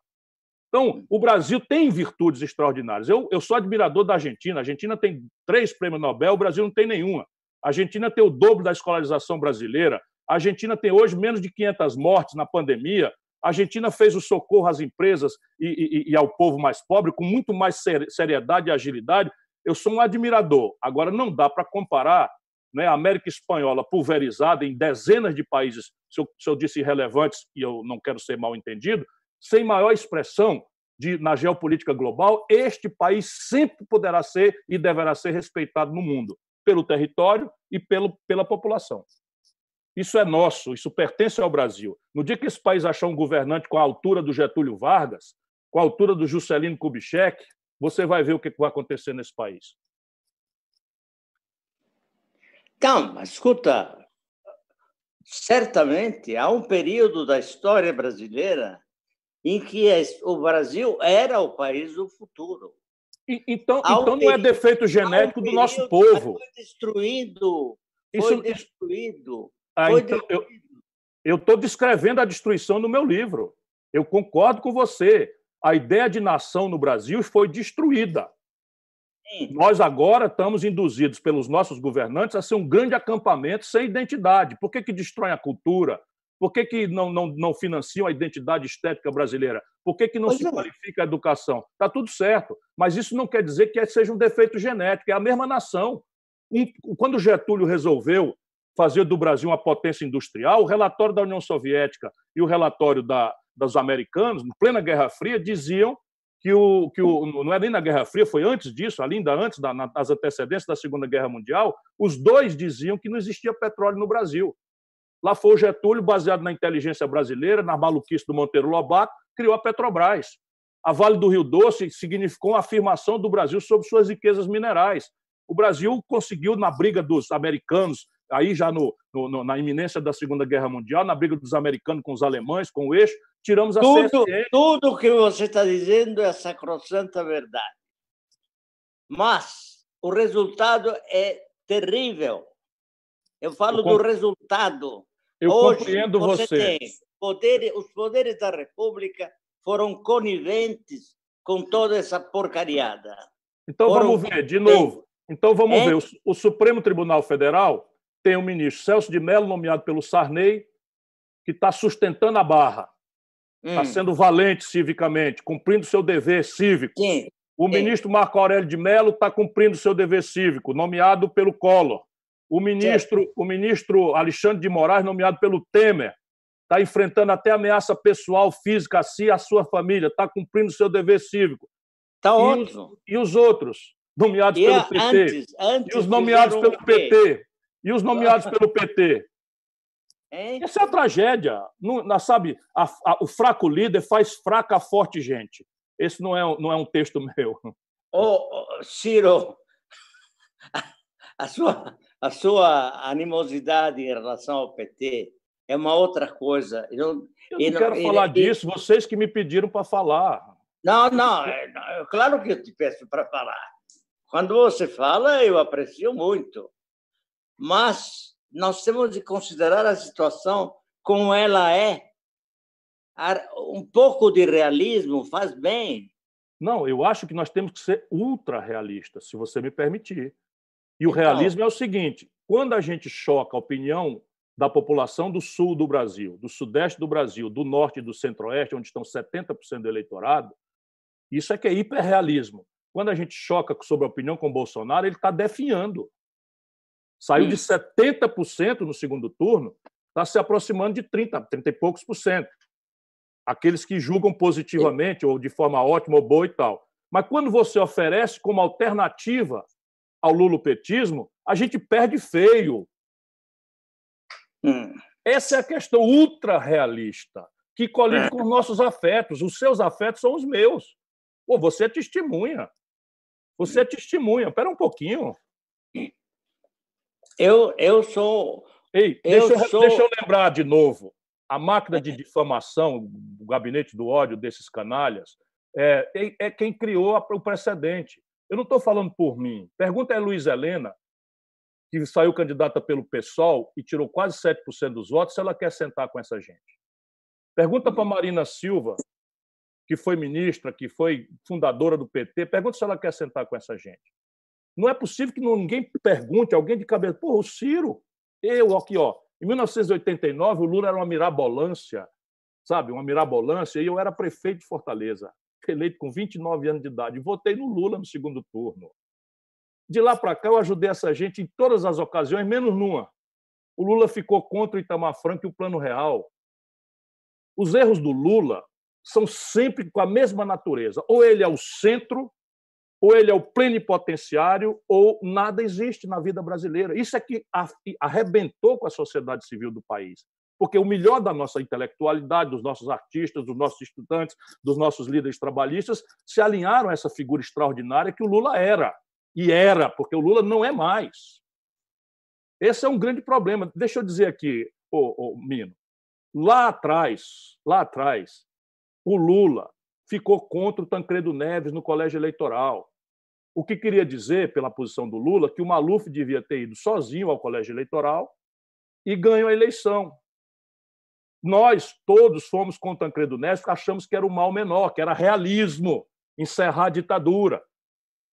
Então, o Brasil tem virtudes extraordinárias. Eu, eu sou admirador da Argentina. A Argentina tem três prêmios Nobel, o Brasil não tem nenhuma. A Argentina tem o dobro da escolarização brasileira. A Argentina tem hoje menos de 500 mortes na pandemia. A Argentina fez o socorro às empresas e, e, e ao povo mais pobre com muito mais seriedade e agilidade. Eu sou um admirador. Agora, não dá para comparar né, a América Espanhola pulverizada em dezenas de países, se eu, se eu disse irrelevantes, e eu não quero ser mal entendido, sem maior expressão de, na geopolítica global, este país sempre poderá ser e deverá ser respeitado no mundo, pelo território e pelo, pela população. Isso é nosso, isso pertence ao Brasil. No dia que esse país achar um governante com a altura do Getúlio Vargas, com a altura do Juscelino Kubitschek, você vai ver o que vai acontecer nesse país.
Então, escuta, certamente há um período da história brasileira em que o Brasil era o país do futuro.
E, então, então não é defeito genético um do nosso povo.
Foi destruído, foi Isso, destruído
ah, então, eu estou descrevendo a destruição no meu livro. Eu concordo com você. A ideia de nação no Brasil foi destruída. Sim. Nós agora estamos induzidos pelos nossos governantes a ser um grande acampamento sem identidade. Por que, que destroem a cultura? Por que, que não, não, não financiam a identidade estética brasileira? Por que, que não pois se é. qualifica a educação? Está tudo certo, mas isso não quer dizer que seja um defeito genético, é a mesma nação. Quando Getúlio resolveu fazer do Brasil uma potência industrial, o relatório da União Soviética e o relatório da, dos americanos, em plena Guerra Fria, diziam que o, que o não é nem na Guerra Fria, foi antes disso, ainda antes da, das antecedências da Segunda Guerra Mundial, os dois diziam que não existia petróleo no Brasil. Lá foi o Getúlio, baseado na inteligência brasileira, na maluquice do Monteiro Lobato, criou a Petrobras. A Vale do Rio Doce significou uma afirmação do Brasil sobre suas riquezas minerais. O Brasil conseguiu, na briga dos americanos, aí já no, no, na iminência da Segunda Guerra Mundial, na briga dos americanos com os alemães, com o eixo, tiramos a
tudo, CSN. Tudo que você está dizendo é sacrossanta verdade. Mas o resultado é terrível. Eu falo eu do resultado.
Eu Hoje, compreendo você. você.
Poder, os poderes da República foram coniventes com toda essa porcariada.
Então foram vamos ver, de novo. Então vamos é? ver. O, o Supremo Tribunal Federal tem o ministro Celso de Mello, nomeado pelo Sarney, que está sustentando a barra, está hum. sendo valente civicamente, cumprindo seu dever cívico.
Sim.
O Sim. ministro Marco Aurélio de Mello está cumprindo seu dever cívico, nomeado pelo Collor. O ministro, o ministro Alexandre de Moraes, nomeado pelo Temer, está enfrentando até ameaça pessoal, física a si e a sua família, está cumprindo seu dever cívico.
Está ótimo.
Os, e os outros, nomeados e pelo PT? Antes, antes e os nomeados pelo PT? E os nomeados pelo PT? Hein? Essa é a tragédia. Não, sabe, a, a, o fraco líder faz fraca a forte gente. Esse não é, não é um texto meu.
Ô, oh, Ciro, a sua, a sua animosidade em relação ao PT é uma outra coisa.
Eu, eu não, quero falar disso, vocês que me pediram para falar.
Não, não, é, claro que eu te peço para falar. Quando você fala, eu aprecio muito mas nós temos de considerar a situação como ela é. Um pouco de realismo faz bem.
Não, eu acho que nós temos que ser ultra realistas, se você me permitir. E o então, realismo é o seguinte: quando a gente choca a opinião da população do sul do Brasil, do sudeste do Brasil, do norte e do centro-oeste, onde estão 70% do eleitorado, isso é que é hiperrealismo. Quando a gente choca sobre a opinião com Bolsonaro, ele está definhando. Saiu de 70% no segundo turno, está se aproximando de 30%, 30 e poucos por cento. Aqueles que julgam positivamente, ou de forma ótima ou boa e tal. Mas quando você oferece como alternativa ao lulopetismo, a gente perde feio. Hum. Essa é a questão ultra realista, que colide é. com os nossos afetos. Os seus afetos são os meus. Pô, você é testemunha. Você é testemunha. Espera um pouquinho.
Eu, eu sou.
Ei, eu deixa, sou... deixa eu lembrar de novo. A máquina de difamação, o gabinete do ódio desses canalhas, é, é, é quem criou o precedente. Eu não estou falando por mim. Pergunta a Luiz Helena, que saiu candidata pelo PSOL e tirou quase 7% dos votos, se ela quer sentar com essa gente. Pergunta para Marina Silva, que foi ministra, que foi fundadora do PT, pergunta se ela quer sentar com essa gente. Não é possível que ninguém pergunte, alguém de cabeça, pô, o Ciro, eu aqui, ó, em 1989 o Lula era uma mirabolância, sabe, uma mirabolância, e eu era prefeito de Fortaleza, eleito com 29 anos de idade, votei no Lula no segundo turno. De lá para cá eu ajudei essa gente em todas as ocasiões, menos numa. O Lula ficou contra o Itamar Franco e o Plano Real. Os erros do Lula são sempre com a mesma natureza. Ou ele é o centro, ou ele é o plenipotenciário, ou nada existe na vida brasileira. Isso é que arrebentou com a sociedade civil do país. Porque o melhor da nossa intelectualidade, dos nossos artistas, dos nossos estudantes, dos nossos líderes trabalhistas, se alinharam a essa figura extraordinária que o Lula era. E era, porque o Lula não é mais. Esse é um grande problema. Deixa eu dizer aqui, ô, ô, Mino, lá atrás, lá atrás, o Lula ficou contra o Tancredo Neves no colégio eleitoral. O que queria dizer, pela posição do Lula, que o Maluf devia ter ido sozinho ao colégio eleitoral e ganhou a eleição. Nós todos fomos com Tancredo Neves achamos que era o mal menor, que era realismo, encerrar a ditadura.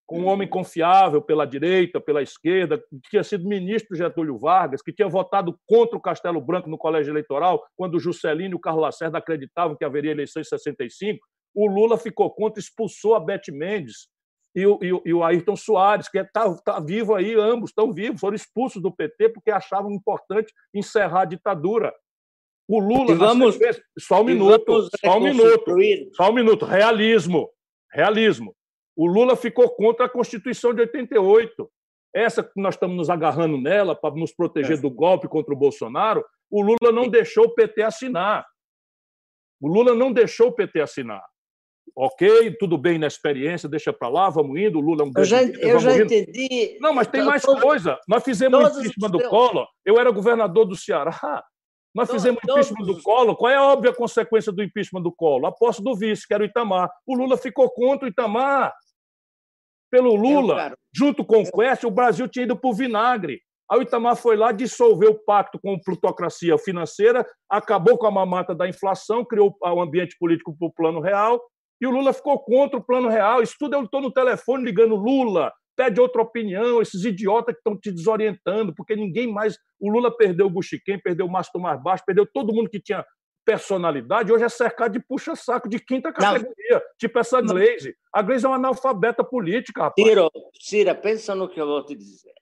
Com um homem confiável pela direita, pela esquerda, que tinha sido ministro Getúlio Vargas, que tinha votado contra o Castelo Branco no colégio eleitoral, quando Juscelino e o Carlos Lacerda acreditavam que haveria eleição em 65. O Lula ficou contra, expulsou a Beth Mendes, e o, e o, e o Ayrton Soares, que está é, tá vivo aí, ambos estão vivos, foram expulsos do PT porque achavam importante encerrar a ditadura. O Lula.
Vamos,
só um minuto, só um minuto, só um minuto. Realismo. Realismo. O Lula ficou contra a Constituição de 88. Essa que nós estamos nos agarrando nela para nos proteger é. do golpe contra o Bolsonaro, o Lula não deixou o PT assinar. O Lula não deixou o PT assinar. Ok, tudo bem na experiência, deixa para lá, vamos indo. O Lula é um
Eu já, eu já entendi.
Não, mas tem mais todos, coisa. Nós fizemos o impeachment do Collor. Eu era governador do Ceará. Nós todos, fizemos o impeachment do Collor. Qual é a óbvia consequência do impeachment do Collor? A posse do vice, que era o Itamar. O Lula ficou contra o Itamar. Pelo Lula, junto com o Quest, o Brasil tinha ido para o vinagre. Aí o Itamar foi lá, dissolveu o pacto com a plutocracia financeira, acabou com a mamata da inflação, criou o ambiente político para o plano real, e o Lula ficou contra o plano real. Isso tudo eu estou no telefone ligando Lula, pede outra opinião, esses idiotas que estão te desorientando, porque ninguém mais. O Lula perdeu o Buxiquem, perdeu o Mastro Mais Baixo, perdeu todo mundo que tinha personalidade, hoje é cercado de puxa-saco de quinta categoria, não. tipo essa Glaze. A Glaze é uma analfabeta política, rapaz.
Ciro, Cira, pensa no que eu vou te dizer.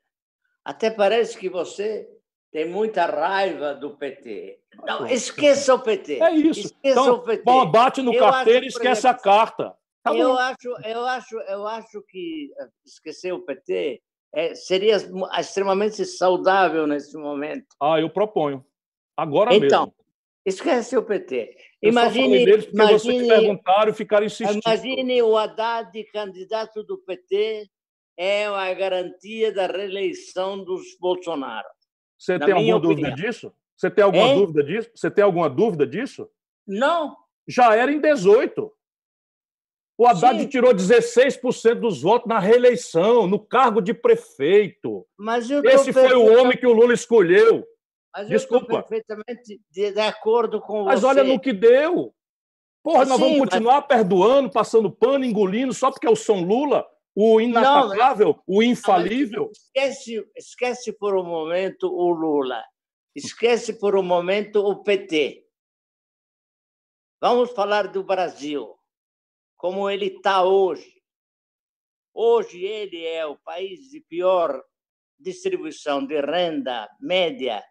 Até parece que você tem muita raiva do PT. Não, esqueça o PT.
É isso. Esqueça então, o PT. Bom, bate no eu carteiro e esquece exemplo, a carta.
Tá eu, acho, eu, acho, eu acho que eh, esquecer o PT é, seria extremamente saudável nesse momento.
Ah, eu proponho. Agora
então,
mesmo.
Esquece o PT.
Imagine, imagine, vocês perguntaram e ficaram insistindo.
Imagine o Haddad, candidato do PT, é a garantia da reeleição dos Bolsonaro.
Você tem alguma opinião. dúvida disso? Você tem alguma hein? dúvida disso? Você tem alguma dúvida disso?
Não.
Já era em 18. O Haddad Sim. tirou 16% dos votos na reeleição, no cargo de prefeito. Esse foi o homem que o Lula escolheu.
Mas
Desculpa.
eu estou perfeitamente de, de, acordo com
mas
você.
Mas olha no que deu. Porra, nós Sim, vamos continuar mas... perdoando, passando pano, engolindo, só porque é o São Lula, o inatacável, não, o infalível.
esquece, esquece por um momento o Lula. Esquece por um momento o PT. Vamos falar do Brasil, como ele está hoje. Hoje ele é o país de pior distribuição de renda média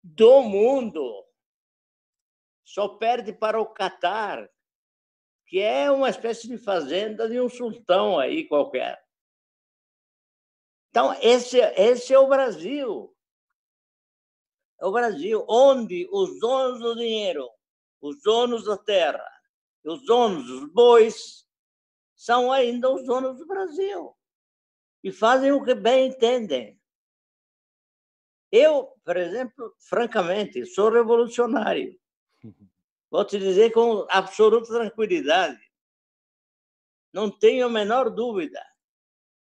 do mundo. Só perde para o Catar, que é uma espécie de fazenda de um sultão aí qualquer. Então, esse, esse é o Brasil. É o Brasil, onde os donos do dinheiro, os donos da terra, os donos dos bois, são ainda os donos do Brasil. E fazem o que bem entendem. Eu, por exemplo, francamente, sou revolucionário. Vou te dizer com absoluta tranquilidade. Não tenho a menor dúvida.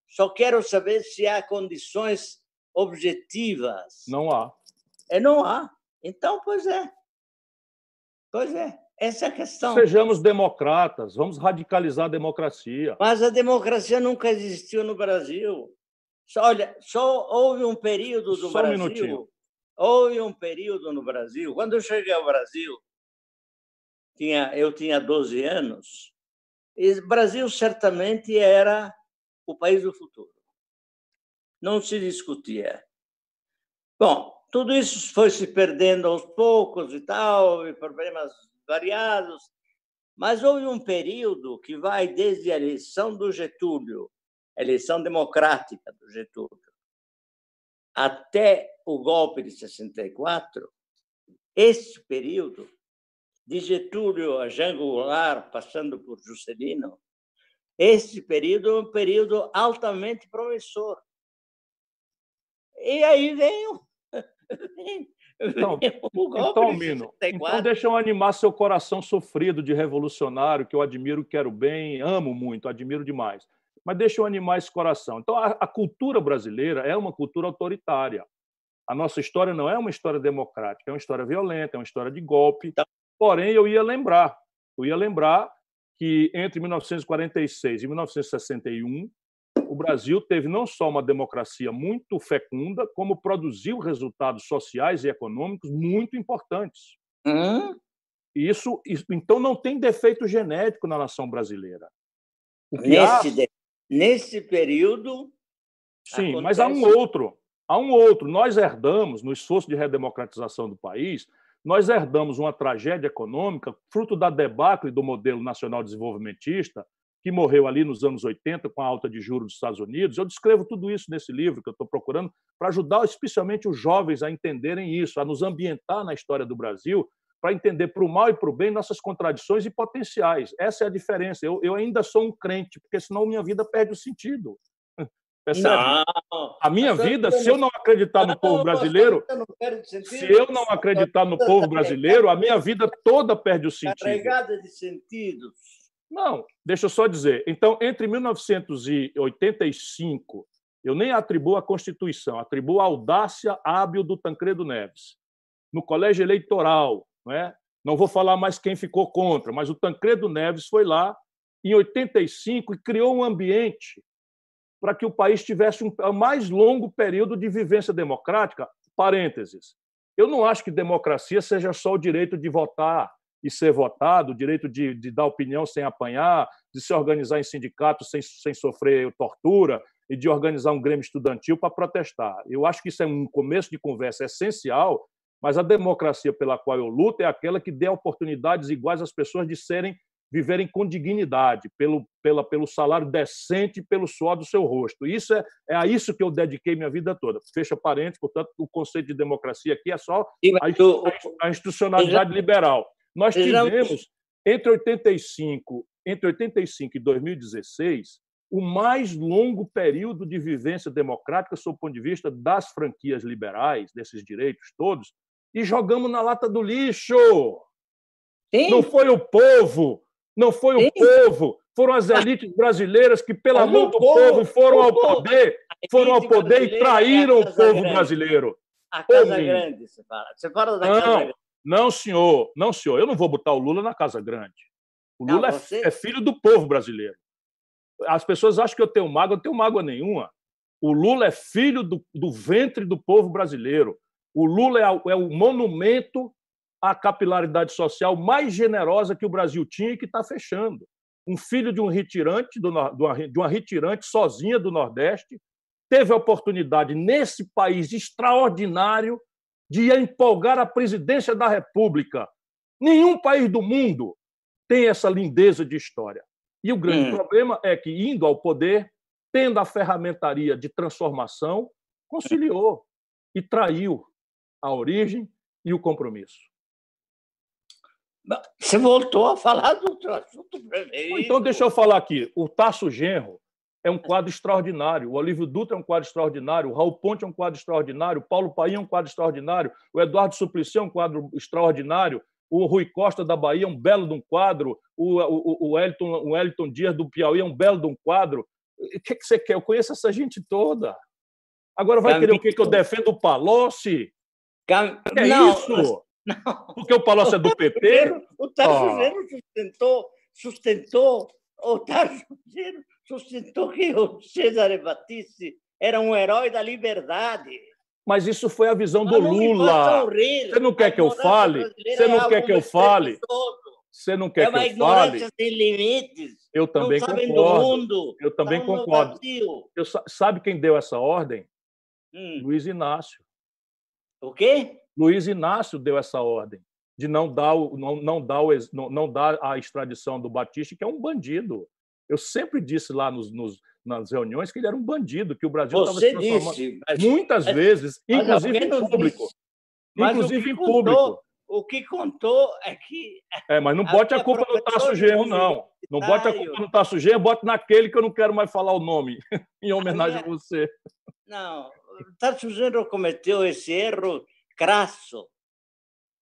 Só quero saber se há condições objetivas.
Não há.
É, não há. Então, pois é. Pois é. Essa é a questão.
Sejamos democratas, vamos radicalizar a democracia.
Mas a democracia nunca existiu no Brasil. Olha, só houve um período do só Brasil. Um houve um período no Brasil. Quando eu cheguei ao Brasil, tinha, eu tinha 12 anos. E Brasil certamente era o país do futuro. Não se discutia. Bom, tudo isso foi se perdendo aos poucos e tal, e problemas variados. Mas houve um período que vai desde a eleição do Getúlio eleição democrática do Getúlio, até o golpe de 64, esse período, de Getúlio a Jango Goulart, passando por Juscelino, esse período é um período altamente promissor. E aí veio.
Então, então Mino, então deixa eu animar seu coração sofrido de revolucionário, que eu admiro, quero bem, amo muito, admiro demais mas deixa eu animar esse coração. Então, a, a cultura brasileira é uma cultura autoritária. A nossa história não é uma história democrática, é uma história violenta, é uma história de golpe. Tá. Porém, eu ia lembrar, eu ia lembrar que entre 1946 e 1961 o Brasil teve não só uma democracia muito fecunda, como produziu resultados sociais e econômicos muito importantes.
Hum?
Isso, isso, então, não tem defeito genético na nação brasileira.
Nesse, há... Nesse período.
Sim, acontece... mas há um outro. Há um outro. Nós herdamos, no esforço de redemocratização do país, nós herdamos uma tragédia econômica fruto da debacle do modelo nacional desenvolvimentista, que morreu ali nos anos 80 com a alta de juros dos Estados Unidos. Eu descrevo tudo isso nesse livro que eu estou procurando para ajudar especialmente os jovens a entenderem isso, a nos ambientar na história do Brasil, para entender para o mal e para o bem nossas contradições e potenciais. Essa é a diferença. Eu, eu ainda sou um crente, porque senão minha vida perde o sentido. Percebe? Não, a minha vida, se eu não acreditar no povo brasileiro, se eu não acreditar no povo brasileiro, a minha vida toda perde o sentido.
Carregada de sentidos.
Não, deixa eu só dizer. Então, entre 1985, eu nem atribuo a Constituição, atribuo a audácia hábil do Tancredo Neves. No colégio eleitoral, não é? Não vou falar mais quem ficou contra, mas o Tancredo Neves foi lá em 85 e criou um ambiente para que o país tivesse um mais longo período de vivência democrática. Parênteses. Eu não acho que democracia seja só o direito de votar e ser votado, o direito de, de dar opinião sem apanhar, de se organizar em sindicato sem, sem sofrer tortura e de organizar um grêmio estudantil para protestar. Eu acho que isso é um começo de conversa essencial, mas a democracia pela qual eu luto é aquela que dê oportunidades iguais às pessoas de serem viverem com dignidade, pelo, pela, pelo salário decente, pelo suor do seu rosto. Isso é, é a isso que eu dediquei minha vida toda. Fecha parênteses, portanto, o conceito de democracia aqui é só a, a institucionalidade liberal. Nós tivemos, entre 85, entre 85 e 2016, o mais longo período de vivência democrática sob o ponto de vista das franquias liberais, desses direitos todos, e jogamos na lata do lixo. Sim. Não foi o povo não foi o povo, foram as elites brasileiras que, pela mão do povo, foram ao poder, foram ao poder e traíram é o povo brasileiro.
A Casa Grande, você fala. Você fala da
não, Casa Grande. Não, senhor. Não, senhor. Eu não vou botar o Lula na Casa Grande. O Lula não, você... é filho do povo brasileiro. As pessoas acham que eu tenho mágoa, eu não tenho mágoa nenhuma. O Lula é filho do, do ventre do povo brasileiro. O Lula é, é o monumento a capilaridade social mais generosa que o Brasil tinha e que está fechando. Um filho de um retirante, de uma retirante sozinha do Nordeste, teve a oportunidade, nesse país extraordinário, de empolgar a presidência da República. Nenhum país do mundo tem essa lindeza de história. E o grande hum. problema é que, indo ao poder, tendo a ferramentaria de transformação, conciliou e traiu a origem e o compromisso.
Você voltou a falar do assunto
preferido. Então, deixa eu falar aqui. O Tasso Genro é um quadro extraordinário. O Olívio Dutra é um quadro extraordinário. O Raul Ponte é um quadro extraordinário. O Paulo Paim é um quadro extraordinário. O Eduardo Suplicy é um quadro extraordinário. O Rui Costa da Bahia é um belo de um quadro. O, o, o, Elton, o Elton Dias do Piauí é um belo de um quadro. O que, que você quer? Eu conheço essa gente toda. Agora vai querer o quê? Que eu defendo o Palocci? Cam... É Não, isso? Não. Porque o Palocci é do PT?
O Tarso Gero sustentou, sustentou, o Tarso sustentou que o Cesare Battisti era um herói da liberdade.
Mas isso foi a visão do Lula. Você não quer que eu fale? Você não quer que eu fale? Você não quer que eu fale? É uma ignorância
sem limites.
Eu também concordo. Eu também concordo. Eu, sabe quem deu essa ordem? Hum. Luiz Inácio.
O quê?
Luiz Inácio deu essa ordem de não dar, o, não, não, dar o, não, não dar a extradição do Batista, que é um bandido. Eu sempre disse lá nos, nos, nas reuniões que ele era um bandido, que o Brasil estava se transformando. Disse, mas, muitas mas, vezes, inclusive em público.
Mas inclusive em público. O que contou é que.
É, mas não bote a culpa no Tasso Genro, não. Não bote a culpa no Tasso Genro, bote naquele que eu não quero mais falar o nome, em homenagem a, minha... a você.
Não, o Tasso Genro cometeu esse erro crasso.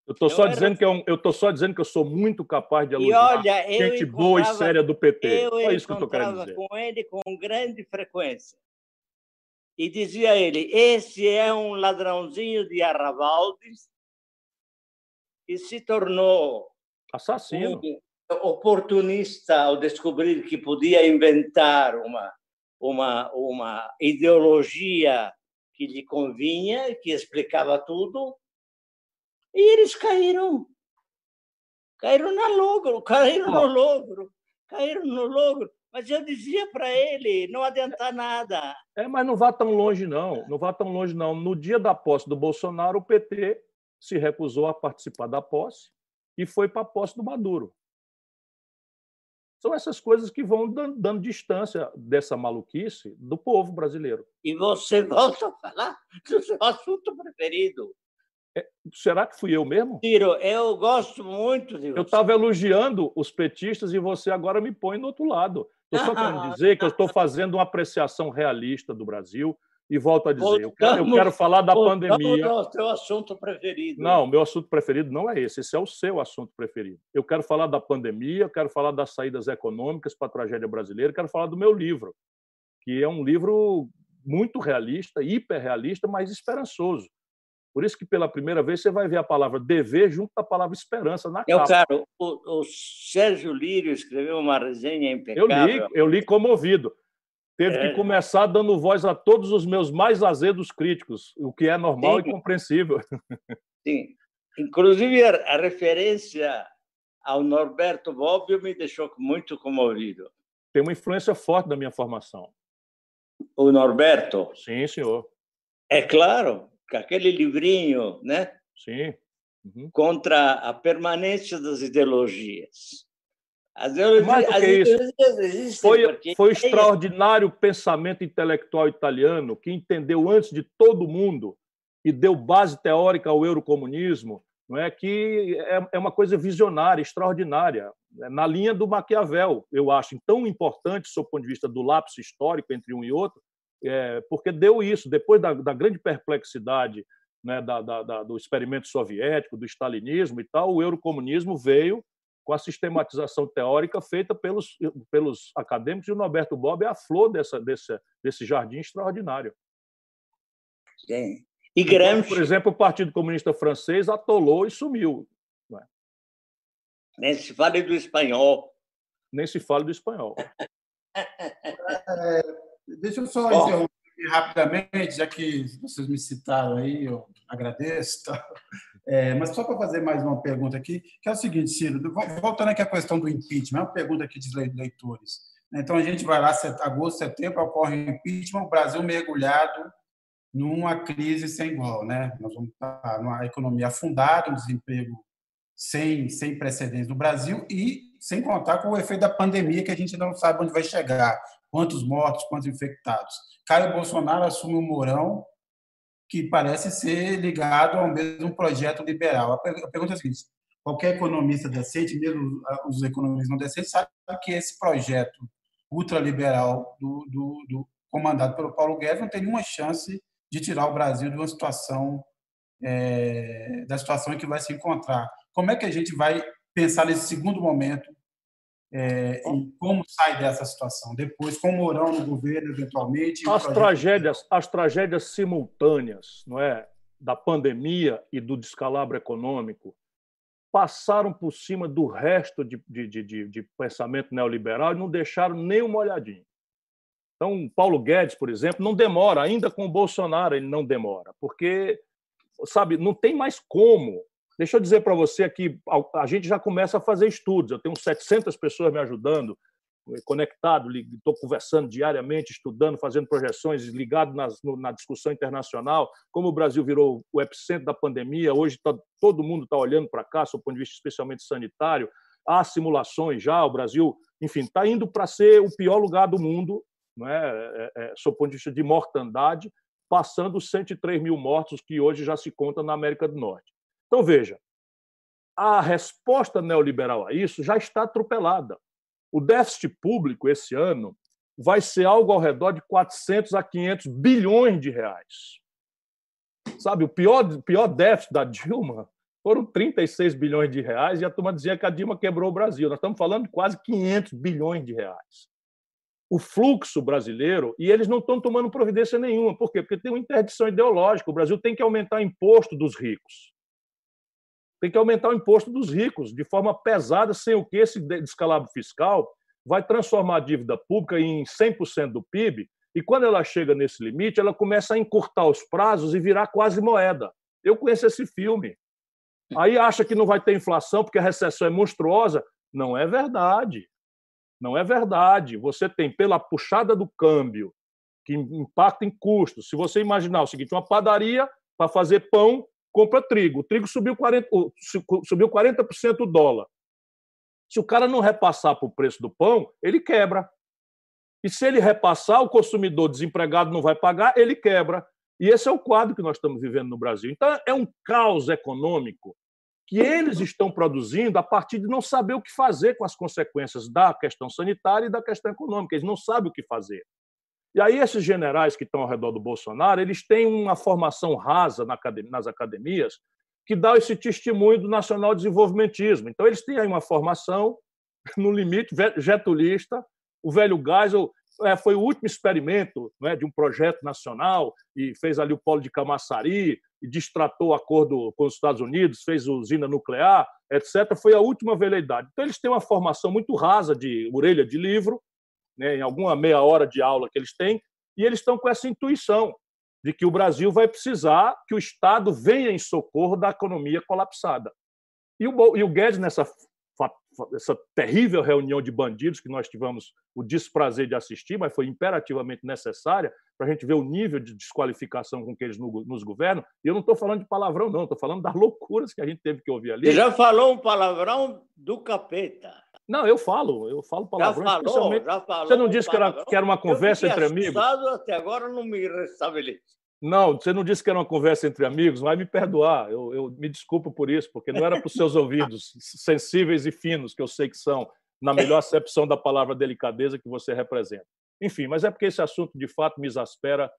Eu estou só, era... dizendo que é um, eu tô só dizendo que eu sou muito capaz de elogiar olha, gente boa e séria do PT.
Eu
Só isso que eu estou querendo dizer.
com ele com grande frequência. E dizia ele: esse é um ladrãozinho de arrabaldes que se tornou
assassino,
um oportunista ao descobrir que podia inventar uma uma uma ideologia que lhe convinha, que explicava tudo, e eles caíram. Caíram na logro, caíram no logro, caíram no logro. Mas eu dizia para ele, não adianta nada.
É, mas não vá tão longe, não. Não vá tão longe, não. No dia da posse do Bolsonaro, o PT se recusou a participar da posse e foi para a posse do Maduro. São essas coisas que vão dando, distância dessa maluquice do povo brasileiro.
E você volta a falar do seu assunto preferido.
É, será que fui eu mesmo?
Tiro, eu gosto muito de você.
Eu estava elogiando os petistas e você agora me põe do outro lado. Estou só querendo dizer que eu estou fazendo uma apreciação realista do Brasil e volto a dizer, eu quero, eu quero falar da pandemia.
Não, o teu assunto preferido.
Não, meu assunto preferido não é esse, esse é o seu assunto preferido. Eu quero falar da pandemia, quero falar das saídas econômicas para a tragédia brasileira, quero falar do meu livro, que é um livro muito realista, hiperrealista, mas esperançoso. Por isso que pela primeira vez você vai ver a palavra dever junto à palavra esperança na
eu, capa. Cara, o, o Sérgio Lírio escreveu uma resenha impecável.
Eu li, eu li comovido. Teve é. que começar dando voz a todos os meus mais azedos críticos, o que é normal Sim. e compreensível.
Sim. Inclusive, a referência ao Norberto Bobbio me deixou muito comovido.
Tem uma influência forte da minha formação.
O Norberto?
Sim, senhor.
É claro, aquele livrinho, né?
Sim. Uhum.
Contra a permanência das ideologias.
As Mais do que isso, foi, foi o é extraordinário pensamento intelectual italiano que entendeu antes de todo mundo e deu base teórica ao eurocomunismo, não é que é, é uma coisa visionária, extraordinária, né? na linha do Maquiavel, eu acho tão importante, do ponto de vista do lapso histórico entre um e outro, é, porque deu isso depois da, da grande perplexidade né, da, da, do experimento soviético, do stalinismo e tal, o eurocomunismo veio com a sistematização teórica feita pelos, pelos acadêmicos, e o Norberto Bob é a flor dessa, desse, desse jardim extraordinário.
Sim. E Gramsci...
Então, por exemplo, o Partido Comunista Francês atolou e sumiu.
É? Nem se fale do espanhol.
Nem se fale do espanhol.
É, deixa eu só interromper rapidamente, já que vocês me citaram aí, eu agradeço. Tá? É, mas só para fazer mais uma pergunta aqui, que é o seguinte, Ciro, voltando aqui à questão do impeachment, é uma pergunta aqui de leitores. Então, a gente vai lá, agosto, setembro, ocorre o impeachment, o Brasil mergulhado numa crise sem igual. Né? Nós vamos estar numa economia afundada, um desemprego sem, sem precedentes no Brasil e sem contar com o efeito da pandemia, que a gente não sabe onde vai chegar, quantos mortos, quantos infectados. Caio Bolsonaro assume o Mourão, que parece ser ligado ao mesmo projeto liberal. A pergunta é a seguinte: qualquer economista decente, mesmo os economistas não decentes, sabe que esse projeto ultraliberal do, do, do, comandado pelo Paulo Guedes não tem nenhuma chance de tirar o Brasil de uma situação é, da situação em que vai se encontrar. Como é que a gente vai pensar nesse segundo momento é, em como sai dessa situação? Depois com o Mourão no governo eventualmente
as tragédias as tragédias simultâneas não é? Da pandemia e do descalabro econômico passaram por cima do resto de, de, de, de pensamento neoliberal e não deixaram nem uma olhadinha. Então Paulo Guedes por exemplo não demora. Ainda com o Bolsonaro ele não demora porque sabe não tem mais como Deixa eu dizer para você aqui, a gente já começa a fazer estudos. Eu tenho 700 pessoas me ajudando, eh, conectado, estou conversando diariamente, estudando, fazendo projeções, ligado nas, na discussão internacional. Como o Brasil virou o epicentro da pandemia, hoje tá, todo mundo está olhando para cá, do ponto de vista especialmente sanitário. Há simulações já, o Brasil, enfim, está indo para ser o pior lugar do mundo, não é? É, é, do ponto de vista de mortandade, passando os 103 mil mortos que hoje já se conta na América do Norte. Então, veja, a resposta neoliberal a isso já está atropelada. O déficit público esse ano vai ser algo ao redor de 400 a 500 bilhões de reais. Sabe, o pior, pior déficit da Dilma foram 36 bilhões de reais e a turma dizia que a Dilma quebrou o Brasil. Nós estamos falando de quase 500 bilhões de reais. O fluxo brasileiro, e eles não estão tomando providência nenhuma. Por quê? Porque tem uma interdição ideológica. O Brasil tem que aumentar o imposto dos ricos tem que aumentar o imposto dos ricos de forma pesada, sem o que esse descalabro fiscal vai transformar a dívida pública em 100% do PIB, e quando ela chega nesse limite, ela começa a encurtar os prazos e virar quase moeda. Eu conheço esse filme. Aí acha que não vai ter inflação porque a recessão é monstruosa. Não é verdade. Não é verdade. Você tem, pela puxada do câmbio, que impacta em custos. Se você imaginar o seguinte: uma padaria para fazer pão compra trigo. O trigo subiu 40%, subiu 40 o dólar. Se o cara não repassar para o preço do pão, ele quebra. E se ele repassar, o consumidor desempregado não vai pagar, ele quebra. E esse é o quadro que nós estamos vivendo no Brasil. Então, é um caos econômico que eles estão produzindo a partir de não saber o que fazer com as consequências da questão sanitária e da questão econômica. Eles não sabem o que fazer. E aí, esses generais que estão ao redor do Bolsonaro, eles têm uma formação rasa nas academias que dá esse testemunho do nacional desenvolvimentismo. Então, eles têm aí uma formação, no limite, getulista. O velho Geisel é, foi o último experimento né, de um projeto nacional e fez ali o polo de Camaçari e distratou o acordo com os Estados Unidos, fez usina nuclear, etc. Foi a última veleidade. Então, eles têm uma formação muito rasa de orelha de livro, né, em alguma meia hora de aula que eles têm, e eles estão com essa intuição de que o Brasil vai precisar que o Estado venha em socorro da economia colapsada. E o, e o Guedes, nessa essa terrível reunião de bandidos que nós tivemos o desprazer de assistir, mas foi imperativamente necessária para a gente ver o nível de desqualificação com que eles nos governam. E eu não estou falando de palavrão, não, estou falando das loucuras que a gente teve que ouvir ali.
Você já falou um palavrão do capeta.
Não, eu falo, eu falo palavrão.
Já falou, já falou.
Você não disse que era, que era uma conversa entre amigos?
Até agora não me restabelece.
Não, você não disse que era uma conversa entre amigos, vai me perdoar. Eu, eu me desculpo por isso, porque não era para os seus ouvidos sensíveis e finos, que eu sei que são, na melhor acepção da palavra delicadeza que você representa. Enfim, mas é porque esse assunto de fato me exaspera,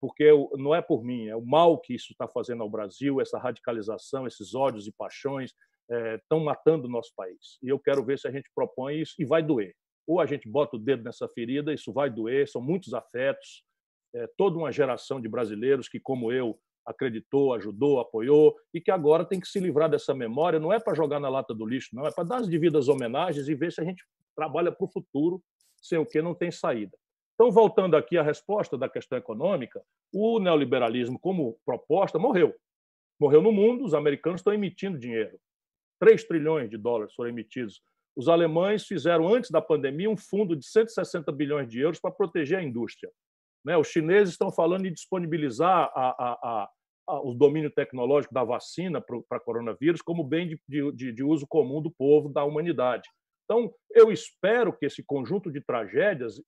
porque não é por mim, é o mal que isso está fazendo ao Brasil, essa radicalização, esses ódios e paixões, estão é, matando o nosso país. E eu quero ver se a gente propõe isso e vai doer. Ou a gente bota o dedo nessa ferida, isso vai doer, são muitos afetos, é, toda uma geração de brasileiros que, como eu, acreditou, ajudou, apoiou e que agora tem que se livrar dessa memória. Não é para jogar na lata do lixo, não, é para dar as devidas homenagens e ver se a gente trabalha para o futuro, sem o que não tem saída. Então, voltando aqui à resposta da questão econômica, o neoliberalismo, como proposta, morreu. Morreu no mundo, os americanos estão emitindo dinheiro. 3 trilhões de dólares foram emitidos. Os alemães fizeram, antes da pandemia, um fundo de 160 bilhões de euros para proteger a indústria. Né? Os chineses estão falando em disponibilizar a, a, a, o domínio tecnológico da vacina para coronavírus como bem de, de, de uso comum do povo, da humanidade. Então, eu espero que esse conjunto de tragédias,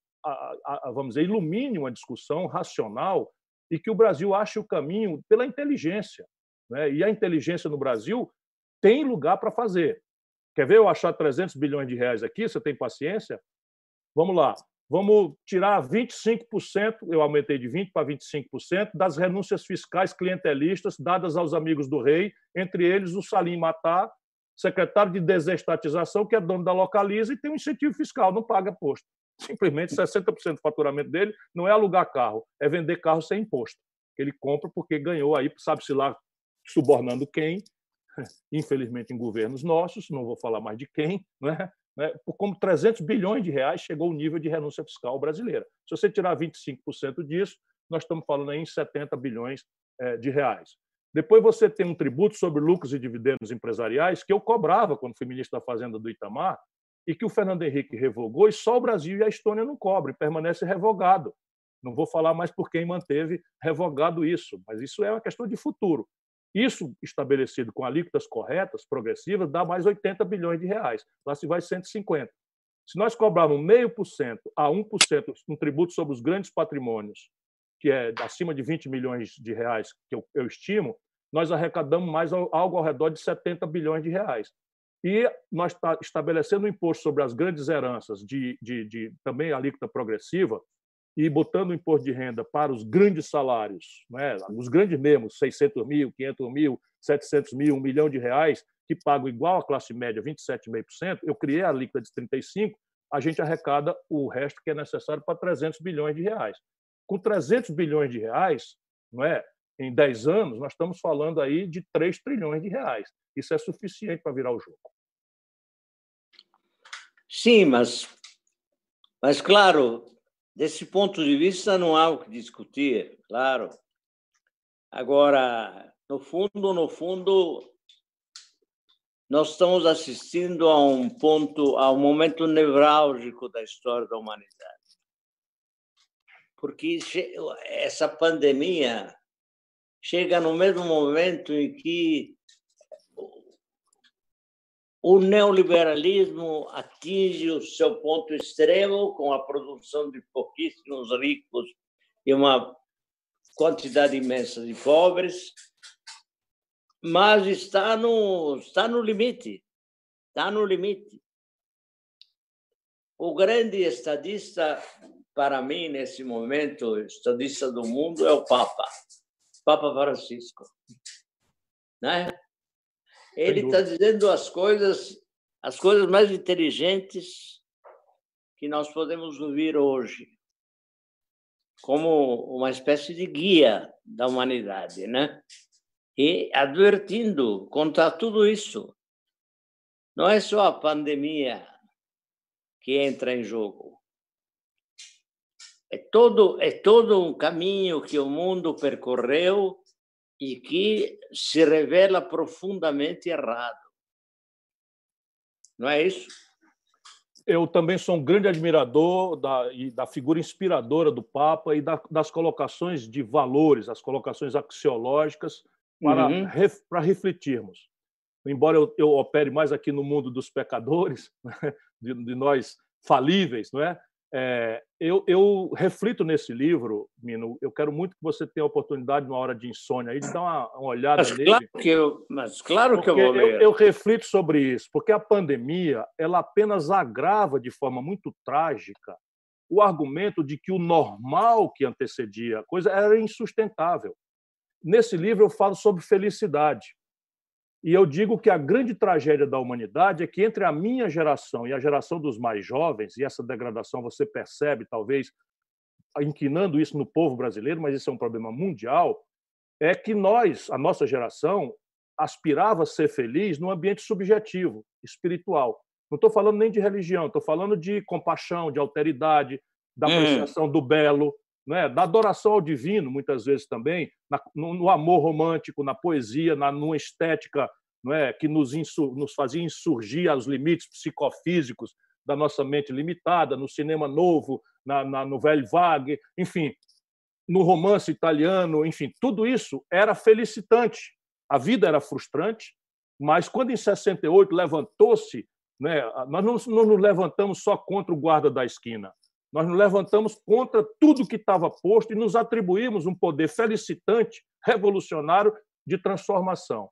vamos dizer, ilumine uma discussão racional e que o Brasil ache o caminho pela inteligência. Né? E a inteligência no Brasil tem lugar para fazer. Quer ver eu achar 300 bilhões de reais aqui? Você tem paciência? Vamos lá. Vamos tirar 25%, eu aumentei de 20% para 25%, das renúncias fiscais clientelistas dadas aos amigos do rei, entre eles o Salim Matar, secretário de desestatização, que é dono da Localiza e tem um incentivo fiscal, não paga imposto. Simplesmente 60% do faturamento dele não é alugar carro, é vender carro sem imposto. Ele compra porque ganhou aí, sabe-se lá, subornando quem, infelizmente em governos nossos, não vou falar mais de quem, né? né? por como 300 bilhões de reais chegou o nível de renúncia fiscal brasileira. Se você tirar 25% disso, nós estamos falando em 70 bilhões eh, de reais. Depois você tem um tributo sobre lucros e dividendos empresariais que eu cobrava quando fui ministro da Fazenda do Itamar e que o Fernando Henrique revogou e só o Brasil e a Estônia não cobram, permanece revogado. Não vou falar mais por quem manteve revogado isso, mas isso é uma questão de futuro. Isso, estabelecido com alíquotas corretas, progressivas, dá mais 80 bilhões de reais. Lá se vai 150. Se nós cobrarmos meio por cento a 1% um tributo sobre os grandes patrimônios, que é acima de 20 milhões de reais, que eu, eu estimo, nós arrecadamos mais algo ao redor de 70 bilhões de reais. E nós está estabelecendo um imposto sobre as grandes heranças, de, de, de também alíquota progressiva, e botando o imposto de renda para os grandes salários, né? os grandes mesmo, 600 mil, 500 mil, 700 mil, 1 milhão de reais, que pagam igual à classe média, 27,5%, eu criei a alíquota de 35%, a gente arrecada o resto que é necessário para 300 bilhões de reais. Com 300 bilhões de reais, não é? em 10 anos, nós estamos falando aí de 3 trilhões de reais. Isso é suficiente para virar o jogo.
Sim, mas, mas claro, Desse ponto de vista, não há o que discutir, claro. Agora, no fundo, no fundo, nós estamos assistindo a um ponto, a um momento nevrálgico da história da humanidade. Porque essa pandemia chega no mesmo momento em que o neoliberalismo atinge o seu ponto extremo com a produção de pouquíssimos ricos e uma quantidade imensa de pobres, mas está no, está no limite. Está no limite. O grande estadista, para mim, nesse momento, estadista do mundo, é o Papa, Papa Francisco. Né? Ele está dizendo as coisas, as coisas mais inteligentes que nós podemos ouvir hoje, como uma espécie de guia da humanidade, né? E advertindo contra tudo isso. Não é só a pandemia que entra em jogo. É todo, é todo um caminho que o mundo percorreu e que se revela profundamente errado. Não é isso?
Eu também sou um grande admirador da, da figura inspiradora do Papa e da, das colocações de valores, as colocações axiológicas para, uhum. ref, para refletirmos. Embora eu, eu, opere mais aqui no mundo dos pecadores, de, de nós falíveis, não é? É, eu, eu, reflito nesse livro, Mino. Eu quero muito que você tenha a oportunidade, numa hora de insônia, aí, de dar uma, uma olhada
mas
nele.
Claro que eu, mas claro que eu vou
ler. Eu, eu, reflito sobre isso, porque a pandemia ela apenas agrava de forma muito trágica o argumento de que o normal que antecedia a coisa era insustentável. Nesse livro eu falo sobre felicidade. E eu digo que a grande tragédia da humanidade é que entre a minha geração e a geração dos mais jovens, e essa degradação você percebe, talvez, inquinando isso no povo brasileiro, mas isso é um problema mundial, é que nós, a nossa geração, aspirava a ser feliz num ambiente subjetivo, espiritual. Não estou falando nem de religião, estou falando de compaixão, de alteridade, da hum. apreciação hum. do belo, né, da adoração ao divino, muitas vezes também, na, no, no, amor romântico, na poesia, na numa estética é, que nos, insur, nos fazia insurgir aos limites psicofísicos da nossa mente limitada, no cinema novo, na, na novela vague, enfim, no romance italiano, enfim, tudo isso era felicitante. A vida era frustrante, mas quando em 68 levantou-se, né, nós não, não nos levantamos só contra o guarda da esquina, nós nos levantamos contra tudo que estava posto e nos atribuímos um poder felicitante, revolucionário de transformação.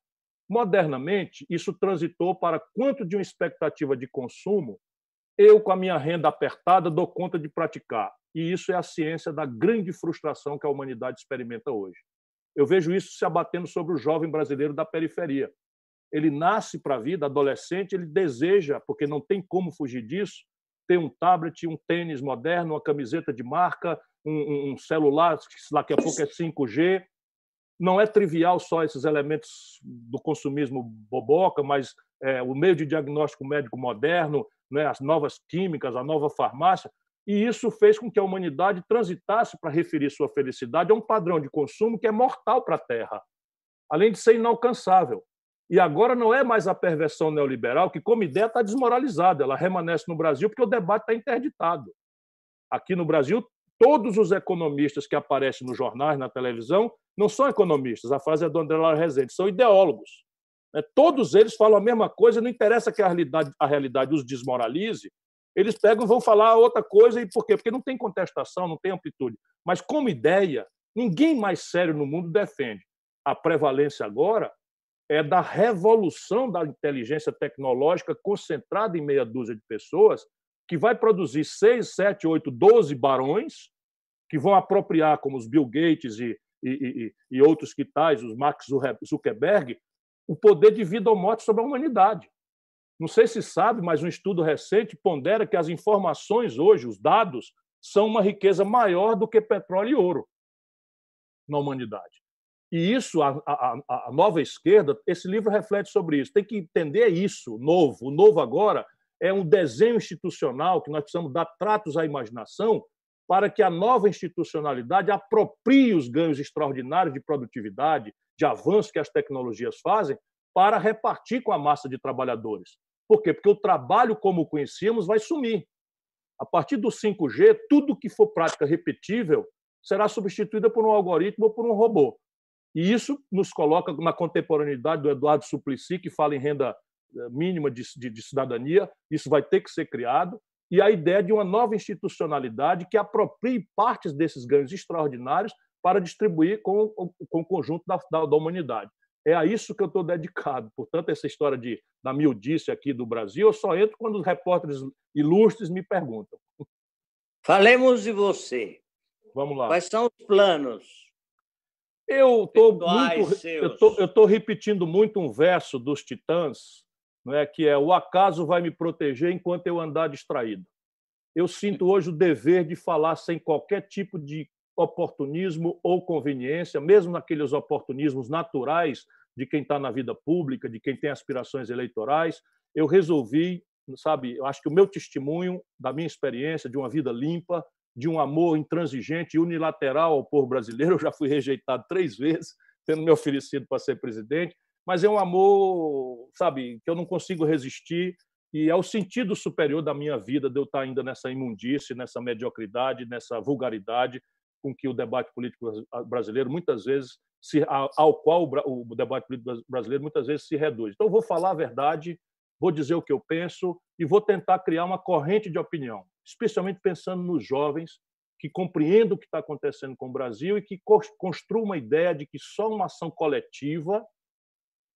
Modernamente, isso transitou para quanto de uma expectativa de consumo eu, com a minha renda apertada, dou conta de praticar. E isso é a ciência da grande frustração que a humanidade experimenta hoje. Eu vejo isso se abatendo sobre o jovem brasileiro da periferia. Ele nasce para a vida, adolescente, ele deseja, porque não tem como fugir disso, ter um tablet, um tênis moderno, uma camiseta de marca, um, um celular que daqui a pouco é 5G. Não é trivial só esses elementos do consumismo boboca, mas é, o meio de diagnóstico médico moderno, né, as novas químicas, a nova farmácia, e isso fez com que a humanidade transitasse para referir sua felicidade a um padrão de consumo que é mortal para a Terra, além de ser inalcançável. E agora não é mais a perversão neoliberal, que, como ideia, está desmoralizada. Ela remanesce no Brasil porque o debate está interditado. Aqui no Brasil, todos os economistas que aparecem nos jornais, na televisão, não são economistas, a frase é do André Lara Rezende, são ideólogos. Né? Todos eles falam a mesma coisa, não interessa que a realidade, a realidade os desmoralize, eles pegam vão falar outra coisa, e por quê? Porque não tem contestação, não tem amplitude. Mas, como ideia, ninguém mais sério no mundo defende. A prevalência agora é da revolução da inteligência tecnológica concentrada em meia dúzia de pessoas, que vai produzir seis, sete, oito, doze barões, que vão apropriar, como os Bill Gates e, e, e, e outros que tais, os Max Zuckerberg, o poder de vida ou morte sobre a humanidade. Não sei se sabe, mas um estudo recente pondera que as informações hoje, os dados, são uma riqueza maior do que petróleo e ouro na humanidade. E isso, a, a, a, nova esquerda, esse livro reflete sobre isso. Tem que entender isso, novo. O novo agora é um desenho institucional que nós precisamos dar tratos à imaginação para que a nova institucionalidade aproprie os ganhos extraordinários de produtividade, de avanço que as tecnologias fazem, para repartir com a massa de trabalhadores. Por quê? Porque o trabalho como o conhecíamos vai sumir. A partir do 5G, tudo que for prática repetível será substituído por um algoritmo ou por um robô. E isso nos coloca na contemporaneidade do Eduardo Suplicy, que fala em renda eh, mínima de, de, de, cidadania, isso vai ter que ser criado, e a ideia de uma nova institucionalidade que aproprie partes desses ganhos extraordinários para distribuir com, com o conjunto da, da, da humanidade. É a isso que eu estou dedicado. Portanto, essa história de, da miudice aqui do Brasil, eu só entro quando os repórteres ilustres me perguntam.
Falemos de você.
Vamos lá.
Quais são os planos?
Eu estou muito, eu estou repetindo muito um verso dos Titãs, não é que é o acaso vai me proteger enquanto eu andar distraído. Eu sinto hoje o dever de falar sem qualquer tipo de oportunismo ou conveniência, mesmo naqueles oportunismos naturais de quem está na vida pública, de quem tem aspirações eleitorais. Eu resolvi, sabe, eu acho que o meu testemunho da minha experiência de uma vida limpa, de um amor intransigente e unilateral ao povo brasileiro, eu já fui rejeitado três vezes, tendo me oferecido para ser presidente, mas é um amor, sabe, que eu não consigo resistir e é o sentido superior da minha vida de eu estar ainda nessa imundície, nessa mediocridade, nessa vulgaridade com que o debate político brasileiro muitas vezes se, ao qual o debate político brasileiro muitas vezes se reduz. Então, vou falar a verdade, vou dizer o que eu penso e vou tentar criar uma corrente de opinião, especialmente pensando nos jovens que compreendam o que está acontecendo com o Brasil e que construam uma ideia de que só uma ação coletiva,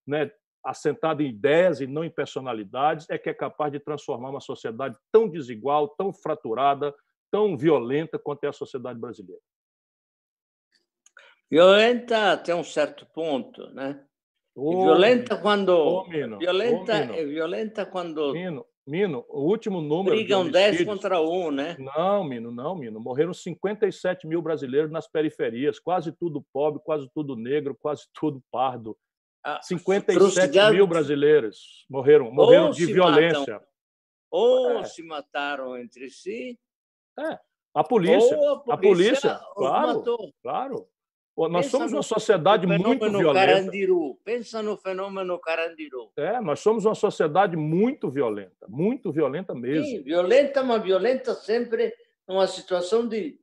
né, assentada em ideias e não em personalidades, é que é capaz de transformar uma sociedade tão desigual, tão fraturada, tão violenta quanto é a sociedade brasileira.
Violenta até um certo ponto, né? Oh, violenta quando oh, Mino, violenta oh, é violenta quando
Mino, Mino, o último número
brigam 10 contra 1, né?
Não, Mino, não, Mino. Morreram 57 mil brasileiros nas periferias, quase tudo pobre, quase tudo negro, quase tudo pardo. 57 ah, mil brasileiros morreram, morreram de violência. Matam,
ou é. se mataram entre si,
é, a polícia. a polícia, a polícia claro, matou. claro. Nós Pensa somos uma sociedade muito violenta.
Carandiru. Pensa no fenômeno Carandiru.
É, nós somos uma sociedade muito violenta, muito violenta mesmo. Sim,
violenta, mas violenta sempre numa situação de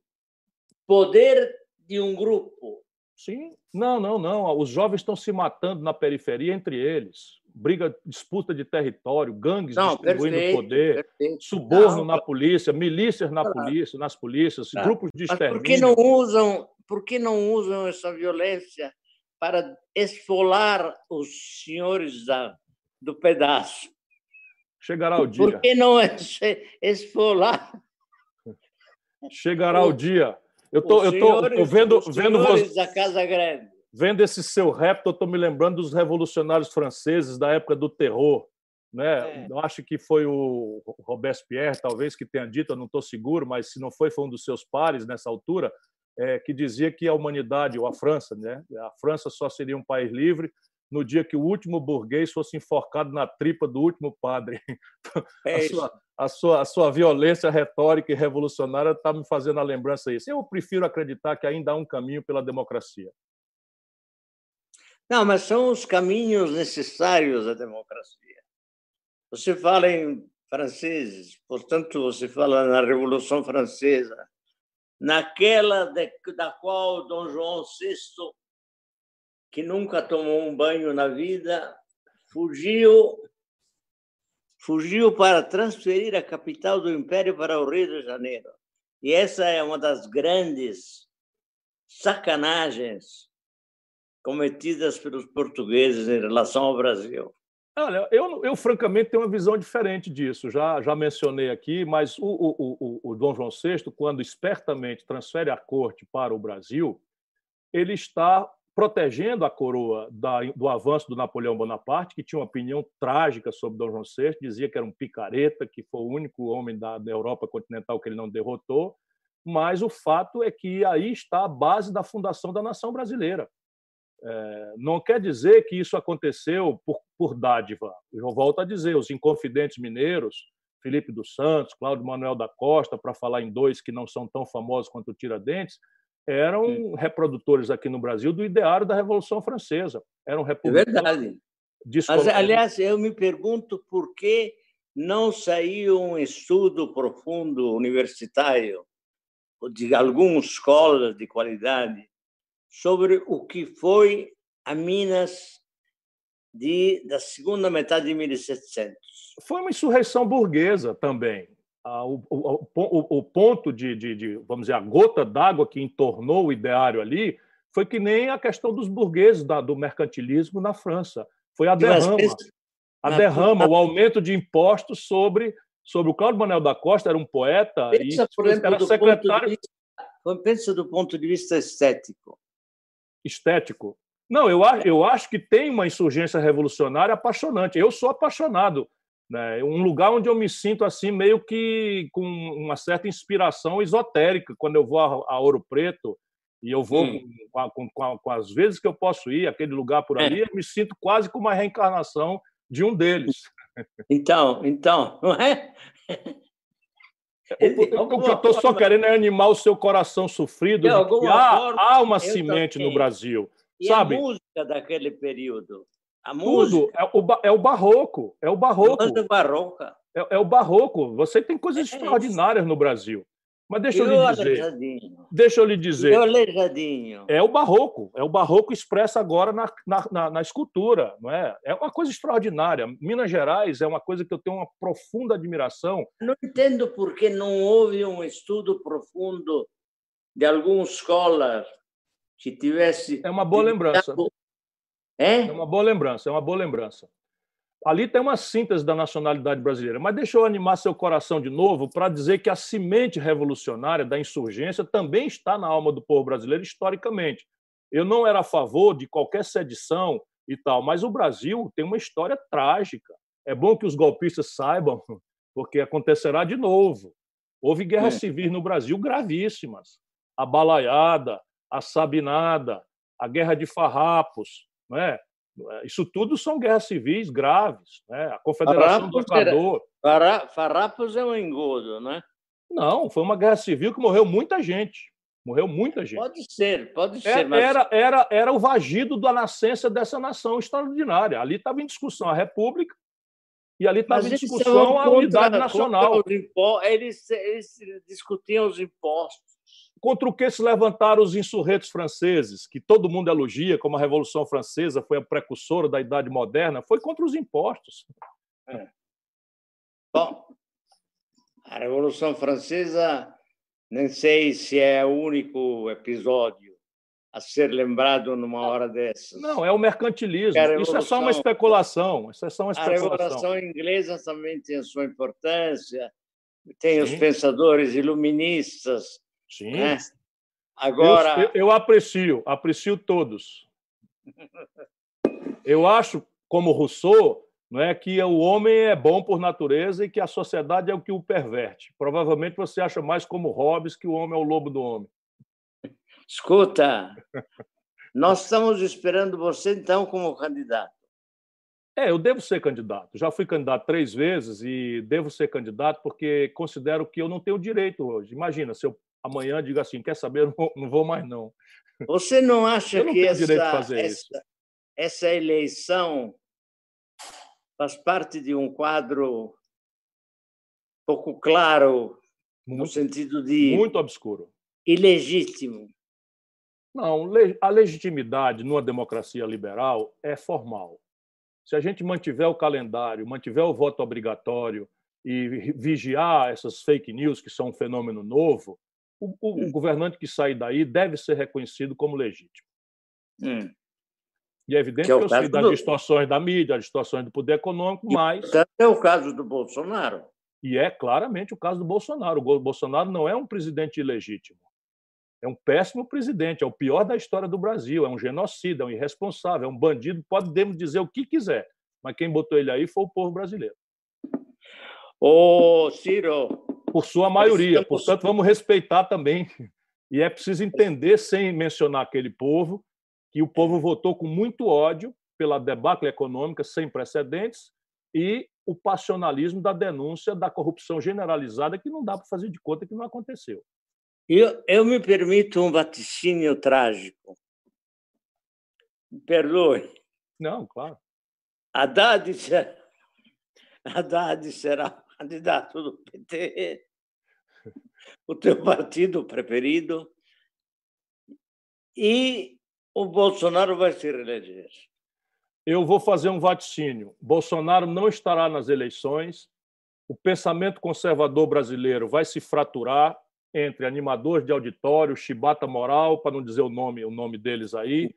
poder de um grupo.
Sim, não, não, não. Os jovens estão se matando na periferia entre eles briga, disputa de território, gangues não, distribuindo perfeito, poder, perfeito. suborno não, na polícia, milícias na claro. polícia, nas polícias, claro. grupos de extermínio.
Mas por que não usam, por que não usam essa violência para esfolar os senhores da, do pedaço?
Chegará o dia.
Por que não esfolar?
Chegará o dia. Eu tô, eu tô, tô vendo, vendo
você da Casa Grande
vendo esse seu rap, eu estou me lembrando dos revolucionários franceses da época do terror. Né? É. Eu acho que foi o Robespierre, talvez, que tenha dito, eu não estou seguro, mas se não foi, foi um dos seus pares nessa altura, é, que dizia que a humanidade, ou a França, né? a França só seria um país livre no dia que o último burguês fosse enforcado na tripa do último padre. É a, sua, a, sua, a sua violência retórica e revolucionária está me fazendo a lembrança disso. Eu prefiro acreditar que ainda há um caminho pela democracia.
Não, mas são os caminhos necessários à democracia. Você fala em franceses, portanto, você fala na Revolução Francesa, naquela de, da qual Dom João VI, que nunca tomou um banho na vida, fugiu fugiu para transferir a capital do império para o Rio de Janeiro. E essa é uma das grandes sacanagens cometidas pelos portugueses em relação ao Brasil?
Olha, eu, eu francamente tenho uma visão diferente disso. Já, já mencionei aqui, mas o, o, o, o Dom João VI, quando espertamente transfere a corte para o Brasil, ele está protegendo a coroa da, do avanço do Napoleão Bonaparte, que tinha uma opinião trágica sobre Dom João VI, dizia que era um picareta, que foi o único homem da, da Europa continental que ele não derrotou, mas o fato é que aí está a base da fundação da nação brasileira. É, não quer dizer que isso aconteceu por, por dádiva. Eu volto a dizer, os inconfidentes mineiros, Felipe dos Santos, Cláudio Manuel da Costa, para falar em dois que não são tão famosos quanto o Tiradentes, eram Sim. reprodutores aqui no Brasil do ideário da Revolução Francesa. Eram
É verdade. Mas, aliás, eu me pergunto por que não saiu um estudo profundo universitário de algumas escolas de qualidade sobre o que foi a Minas de, da segunda metade de 1700.
Foi uma insurreição burguesa também. o, o, o, ponto de, de, de, vamos dizer, a gota d'água que entornou o ideário ali foi que nem a questão dos burgueses da, do mercantilismo na França. Foi a derrama. A derrama, o aumento de impostos sobre, sobre o Cláudio Manuel da Costa, era um poeta
pensa, e exemplo, era secretário. Vista, pensa do ponto de vista estético.
Estético. Não, eu acho, eu acho que tem uma insurgência revolucionária apaixonante. Eu sou apaixonado né? Um lugar onde eu me sinto assim meio que com uma certa inspiração esotérica quando eu vou a, a Ouro Preto e eu vou hum. com, com, com, com, as vezes que eu posso ir aquele lugar por ali, é. eu me sinto quase como uma reencarnação de um deles.
Então, então, não é?
O, o, o que eu estou só querendo é animar o seu coração sofrido. De há, forma, há uma semente no Brasil.
E
sabe?
a música daquele período?
A Tudo. É o, é o barroco. É o barroco.
É barroca.
É, é, o barroco. Você tem coisas é extraordinárias no Brasil. Mas deixa eu, eu lhe dizer. Deixa eu lhe dizer.
Eu
é o barroco. É o barroco expresso agora na, na, na, na, escultura, não é? É uma coisa extraordinária. Minas Gerais é uma coisa que eu tenho uma profunda admiração.
Não entendo por que não houve um estudo profundo de alguma escola que tivesse.
É uma boa lembrança.
É?
é uma boa lembrança, é uma boa lembrança. Ali tem uma síntese da nacionalidade brasileira. Mas deixa eu animar seu coração de novo para dizer que a semente revolucionária da insurgência também está na alma do povo brasileiro historicamente. Eu não era a favor de qualquer sedição e tal, mas o Brasil tem uma história trágica. É bom que os golpistas saibam, porque acontecerá de novo. Houve guerras é. civis no Brasil gravíssimas. A balaiada, a sabinada, a guerra de farrapos, não é? Isso tudo são guerras civis graves. Né? A Confederação Farrapos do Equador.
Era... Farrapos é um engodo, né?
Não, foi uma guerra civil que morreu muita gente. Morreu muita gente.
Pode ser, pode
é,
ser.
Mas... Era, era, era o vagido da nascença dessa nação extraordinária. Ali estava em discussão a República e ali estava em discussão a unidade nacional.
Eles, eles discutiam os impostos
Contra o que se levantaram os insurretos franceses, que todo mundo elogia, como a Revolução Francesa foi a precursora da Idade Moderna, foi contra os impostos.
É. Bom, a Revolução Francesa, nem sei se é o único episódio a ser lembrado numa hora dessas.
Não, é o mercantilismo. Isso é só uma especulação. Isso é só uma especulação.
A Revolução Inglesa também tem a sua importância. Tem Sim. os pensadores iluministas
Sim. Né? Agora. Eu, eu, eu aprecio, aprecio todos. Eu acho, como Rousseau, não é que o homem é bom por natureza e que a sociedade é o que o perverte. Provavelmente você acha mais como Hobbes que o homem é o lobo do homem.
Escuta, nós estamos esperando você então como candidato.
É, eu devo ser candidato. Já fui candidato três vezes e devo ser candidato porque considero que eu não tenho direito hoje. Imagina, se eu amanhã diga assim, quer saber, não vou mais não.
Você não acha não que essa, essa, essa eleição faz parte de um quadro pouco claro muito, no sentido de
muito obscuro,
ilegítimo?
Não, a legitimidade numa democracia liberal é formal. Se a gente mantiver o calendário, mantiver o voto obrigatório e vigiar essas fake news que são um fenômeno novo, o, o, hum. governante que sair daí deve ser reconhecido como legítimo.
Hum.
E é evidente que, é que eu sei das do... distorções da mídia, das distorções do poder econômico, mas.
É o caso do Bolsonaro.
E é claramente o caso do Bolsonaro. O Bolsonaro não é um presidente ilegítimo. É um péssimo presidente, é o pior da história do Brasil, é um genocida, é um irresponsável, é um bandido, podemos dizer o que quiser, mas quem botou ele aí foi o povo brasileiro.
Ô, Ciro,
por sua maioria. Portanto, vamos respeitar também. E é preciso entender, sem mencionar aquele povo, que o povo votou com muito ódio pela debacle econômica sem precedentes e o passionalismo da denúncia da corrupção generalizada, que não dá para fazer de conta que não aconteceu.
Eu, eu me permito um vaticínio trágico. Me perdoe.
Não, claro.
Haddad será, Haddad será candidato do PT, o teu partido preferido, e o Bolsonaro vai se reeleger.
Eu vou fazer um vaticínio. Bolsonaro não estará nas eleições o pensamento conservador brasileiro vai se fraturar entre animadores de auditório, chibata moral, para não dizer o nome, o nome deles aí,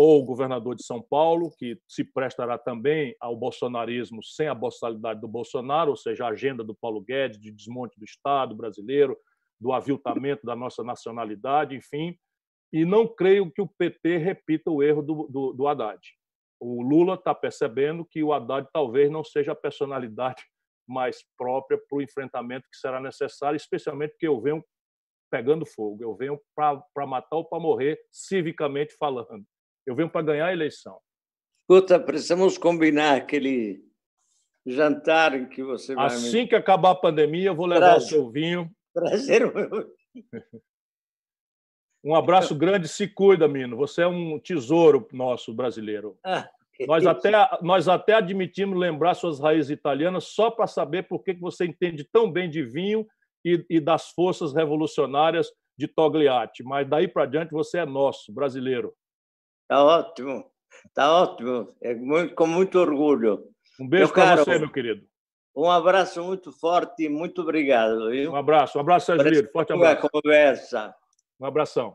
ou o governador de São Paulo, que se prestará também ao bolsonarismo sem a boçalidade do Bolsonaro, ou seja, a agenda do Paulo Guedes de desmonte do Estado brasileiro, do aviltamento da nossa nacionalidade, enfim. E não creio que o PT repita o erro do, do, do Haddad. O Lula está percebendo que o Haddad talvez não seja a personalidade mais própria para o enfrentamento que será necessário, especialmente porque eu venho pegando fogo, eu venho para matar ou para morrer, civicamente falando. Eu venho para ganhar a eleição.
Escuta, precisamos combinar aquele jantar em que você vai.
Assim que acabar a pandemia, eu vou levar Prazer. o seu vinho.
Prazer, meu.
Um abraço grande, se cuida, Mino. Você é um tesouro nosso brasileiro. Ah, nós, até, nós até admitimos lembrar suas raízes italianas só para saber por que você entende tão bem de vinho e, e das forças revolucionárias de Togliatti. Mas daí para diante você é nosso, brasileiro.
Está ótimo, está ótimo. É muito, com muito orgulho.
Um beijo para você, meu querido.
Um abraço muito forte e muito obrigado. Viu?
Um abraço, um abraço, Sérgio Forte abraço.
conversa.
Um abração.